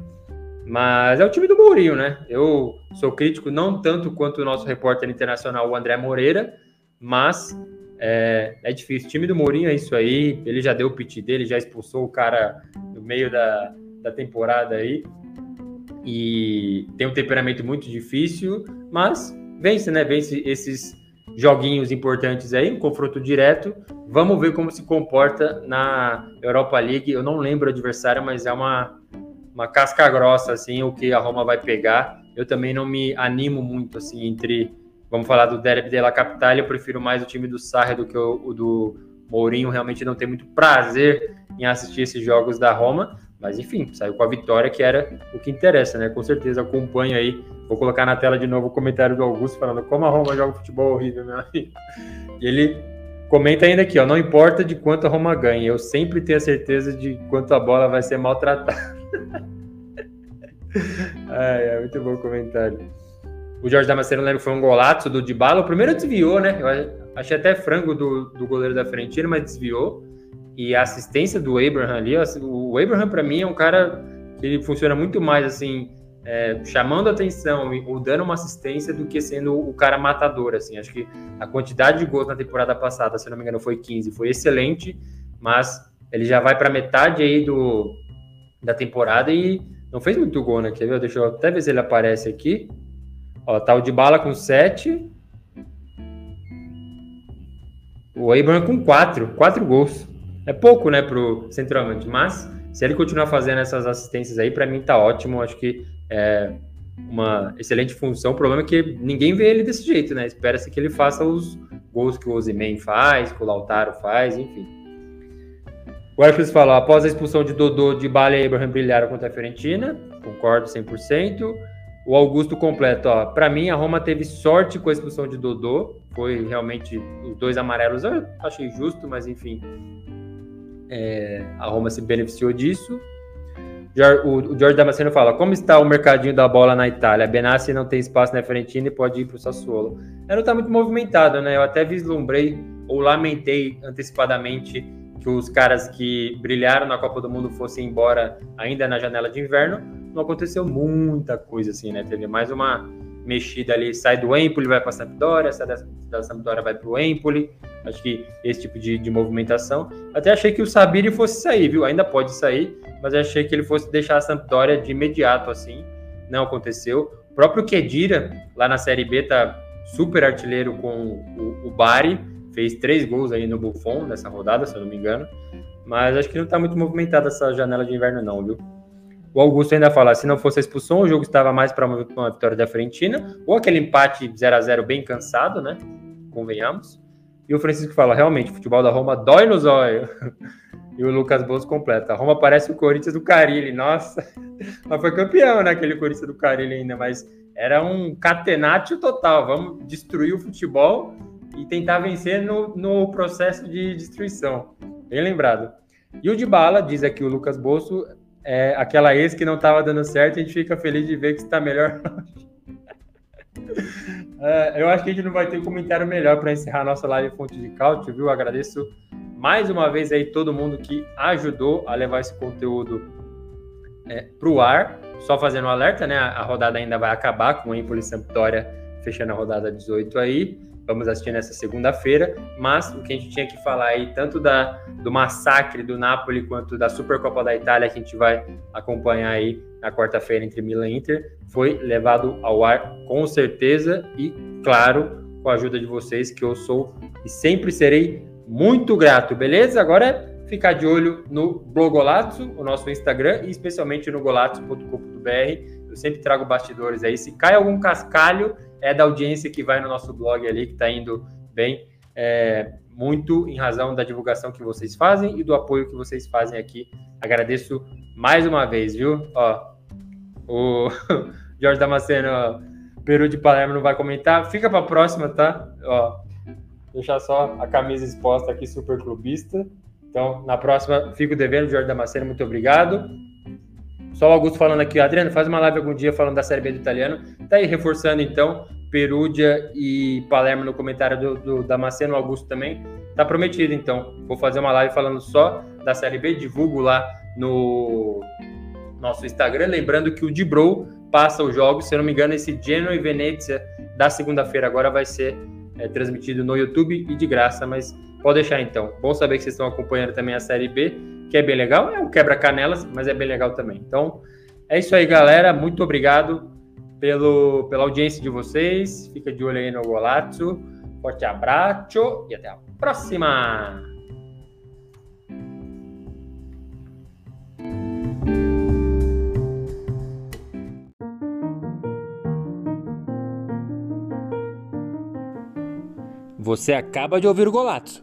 Mas é o time do Mourinho, né? Eu sou crítico não tanto quanto o nosso repórter internacional, o André Moreira, mas é, é difícil. O time do Mourinho é isso aí. Ele já deu o pit dele, já expulsou o cara no meio da, da temporada aí. E tem um temperamento muito difícil, mas vence, né? Vence esses joguinhos importantes aí, um confronto direto. Vamos ver como se comporta na Europa League. Eu não lembro o adversário, mas é uma, uma casca grossa, assim, o que a Roma vai pegar. Eu também não me animo muito, assim, entre vamos falar do Derby de la Capital, eu prefiro mais o time do Sarri do que o, o, do Mourinho, realmente não tem muito prazer em assistir esses jogos da Roma, mas enfim, saiu com a vitória, que era o que interessa, né? Com certeza acompanho aí, vou colocar na tela de novo o comentário do Augusto falando como a Roma joga futebol horrível, meu amigo. E ele comenta ainda aqui, ó, não importa de quanto a Roma ganha, eu sempre tenho a certeza de quanto a bola vai ser maltratada. Ai, é muito bom o comentário. O Jorge Damasceno lembra que foi um golaço do Dybala. O primeiro desviou, né? Eu achei até frango do, do goleiro da Fiorentina, mas desviou. E a assistência do Abraham ali, o Abraham para mim é um cara que ele funciona muito mais assim, é, chamando atenção ou dando uma assistência do que sendo o cara matador, assim. Acho que a quantidade de gols na temporada passada, se não me engano, foi 15, foi excelente, mas ele já vai para metade aí do, da temporada e não fez muito gol, né? Quer ver? Deixa eu até ver se ele aparece aqui. Ó, tá o de bala com 7. O Abraham com 4. 4 gols. É pouco, né, pro centroavante. Mas, se ele continuar fazendo essas assistências aí, para mim tá ótimo. Acho que é uma excelente função. O problema é que ninguém vê ele desse jeito, né? Espera-se que ele faça os gols que o Ozyman faz, que o Lautaro faz, enfim. O Hercules falou, após a expulsão de Dodô, de Bala e Abraham brilharam contra a Fiorentina. Concordo 100%. O Augusto completo, ó. Para mim, a Roma teve sorte com a expulsão de Dodô. Foi realmente os dois amarelos. Eu achei justo, mas enfim. É, a Roma se beneficiou disso. O Jorge Damasceno fala: Como está o mercadinho da bola na Itália? Benassi não tem espaço na Fiorentina e pode ir para o Sassuolo. Ela não está muito movimentado, né? Eu até vislumbrei ou lamentei antecipadamente que os caras que brilharam na Copa do Mundo fossem embora ainda na janela de inverno. Não aconteceu muita coisa assim, né? Teve mais uma mexida ali, sai do Empoli, vai para a Sampdoria, sai da, da Sampdoria, vai para o Empoli. Acho que esse tipo de, de, movimentação. Até achei que o Sabiri fosse sair, viu? Ainda pode sair, mas achei que ele fosse deixar a Sampdoria de imediato assim. Não aconteceu. O próprio Kedira, lá na Série B, tá super artilheiro com o, o Bari. Fez três gols aí no Buffon nessa rodada, se eu não me engano. Mas acho que não tá muito movimentada essa janela de inverno, não, viu? O Augusto ainda fala: se não fosse a expulsão, o jogo estava mais para uma, uma, vitória da Fiorentina, ou aquele empate 0 a 0 bem cansado, né? Convenhamos. E o Francisco fala: realmente, o futebol da Roma dói nos olhos. e o Lucas Bozo completa: a Roma parece o Corinthians do Carilli. Nossa, mas foi campeão, né? Aquele Corinthians do Carilli ainda, mas era um catenatio total. Vamos destruir o futebol e tentar vencer no, no processo de destruição. Bem lembrado. E o de bala, diz aqui o Lucas Bolso, é, aquela ex que não estava dando certo, a gente fica feliz de ver que está melhor. é, eu acho que a gente não vai ter um comentário melhor para encerrar nossa live Fonte de Cálcio, viu? Agradeço mais uma vez aí todo mundo que ajudou a levar esse conteúdo é, para o ar. Só fazendo um alerta, né? A rodada ainda vai acabar com o Empoli Sampdoria fechando a rodada 18 aí vamos assistir nessa segunda-feira, mas o que a gente tinha que falar aí, tanto da, do massacre do Napoli quanto da Supercopa da Itália, que a gente vai acompanhar aí na quarta-feira entre Milan e Inter, foi levado ao ar com certeza e, claro, com a ajuda de vocês, que eu sou e sempre serei muito grato, beleza? Agora é ficar de olho no Blogolazzo, o nosso Instagram, e especialmente no golazzo.com.br. Eu sempre trago bastidores aí. Se cai algum cascalho, é da audiência que vai no nosso blog ali, que está indo bem, é, muito em razão da divulgação que vocês fazem e do apoio que vocês fazem aqui. Agradeço mais uma vez, viu? Ó, o Jorge Damasceno, Peru de Palermo não vai comentar. Fica para a próxima, tá? Ó, deixar só a camisa exposta aqui, super clubista. Então, na próxima, fico devendo, Jorge Damasceno, muito obrigado. Só o Augusto falando aqui, Adriano, faz uma live algum dia falando da Série B do italiano. Tá aí reforçando então, Perúdia e Palermo no comentário do, do Damasceno, Augusto também. Tá prometido então. Vou fazer uma live falando só da Série B, divulgo lá no nosso Instagram. Lembrando que o Dibrow passa os jogos, se eu não me engano, esse Genoa e Venezia da segunda-feira agora vai ser é, transmitido no YouTube e de graça, mas pode deixar então. Bom saber que vocês estão acompanhando também a Série B que é bem legal. É um quebra-canelas, mas é bem legal também. Então, é isso aí, galera. Muito obrigado pelo, pela audiência de vocês. Fica de olho aí no Golazzo. Forte abraço e até a próxima! Você acaba de ouvir o Golazzo,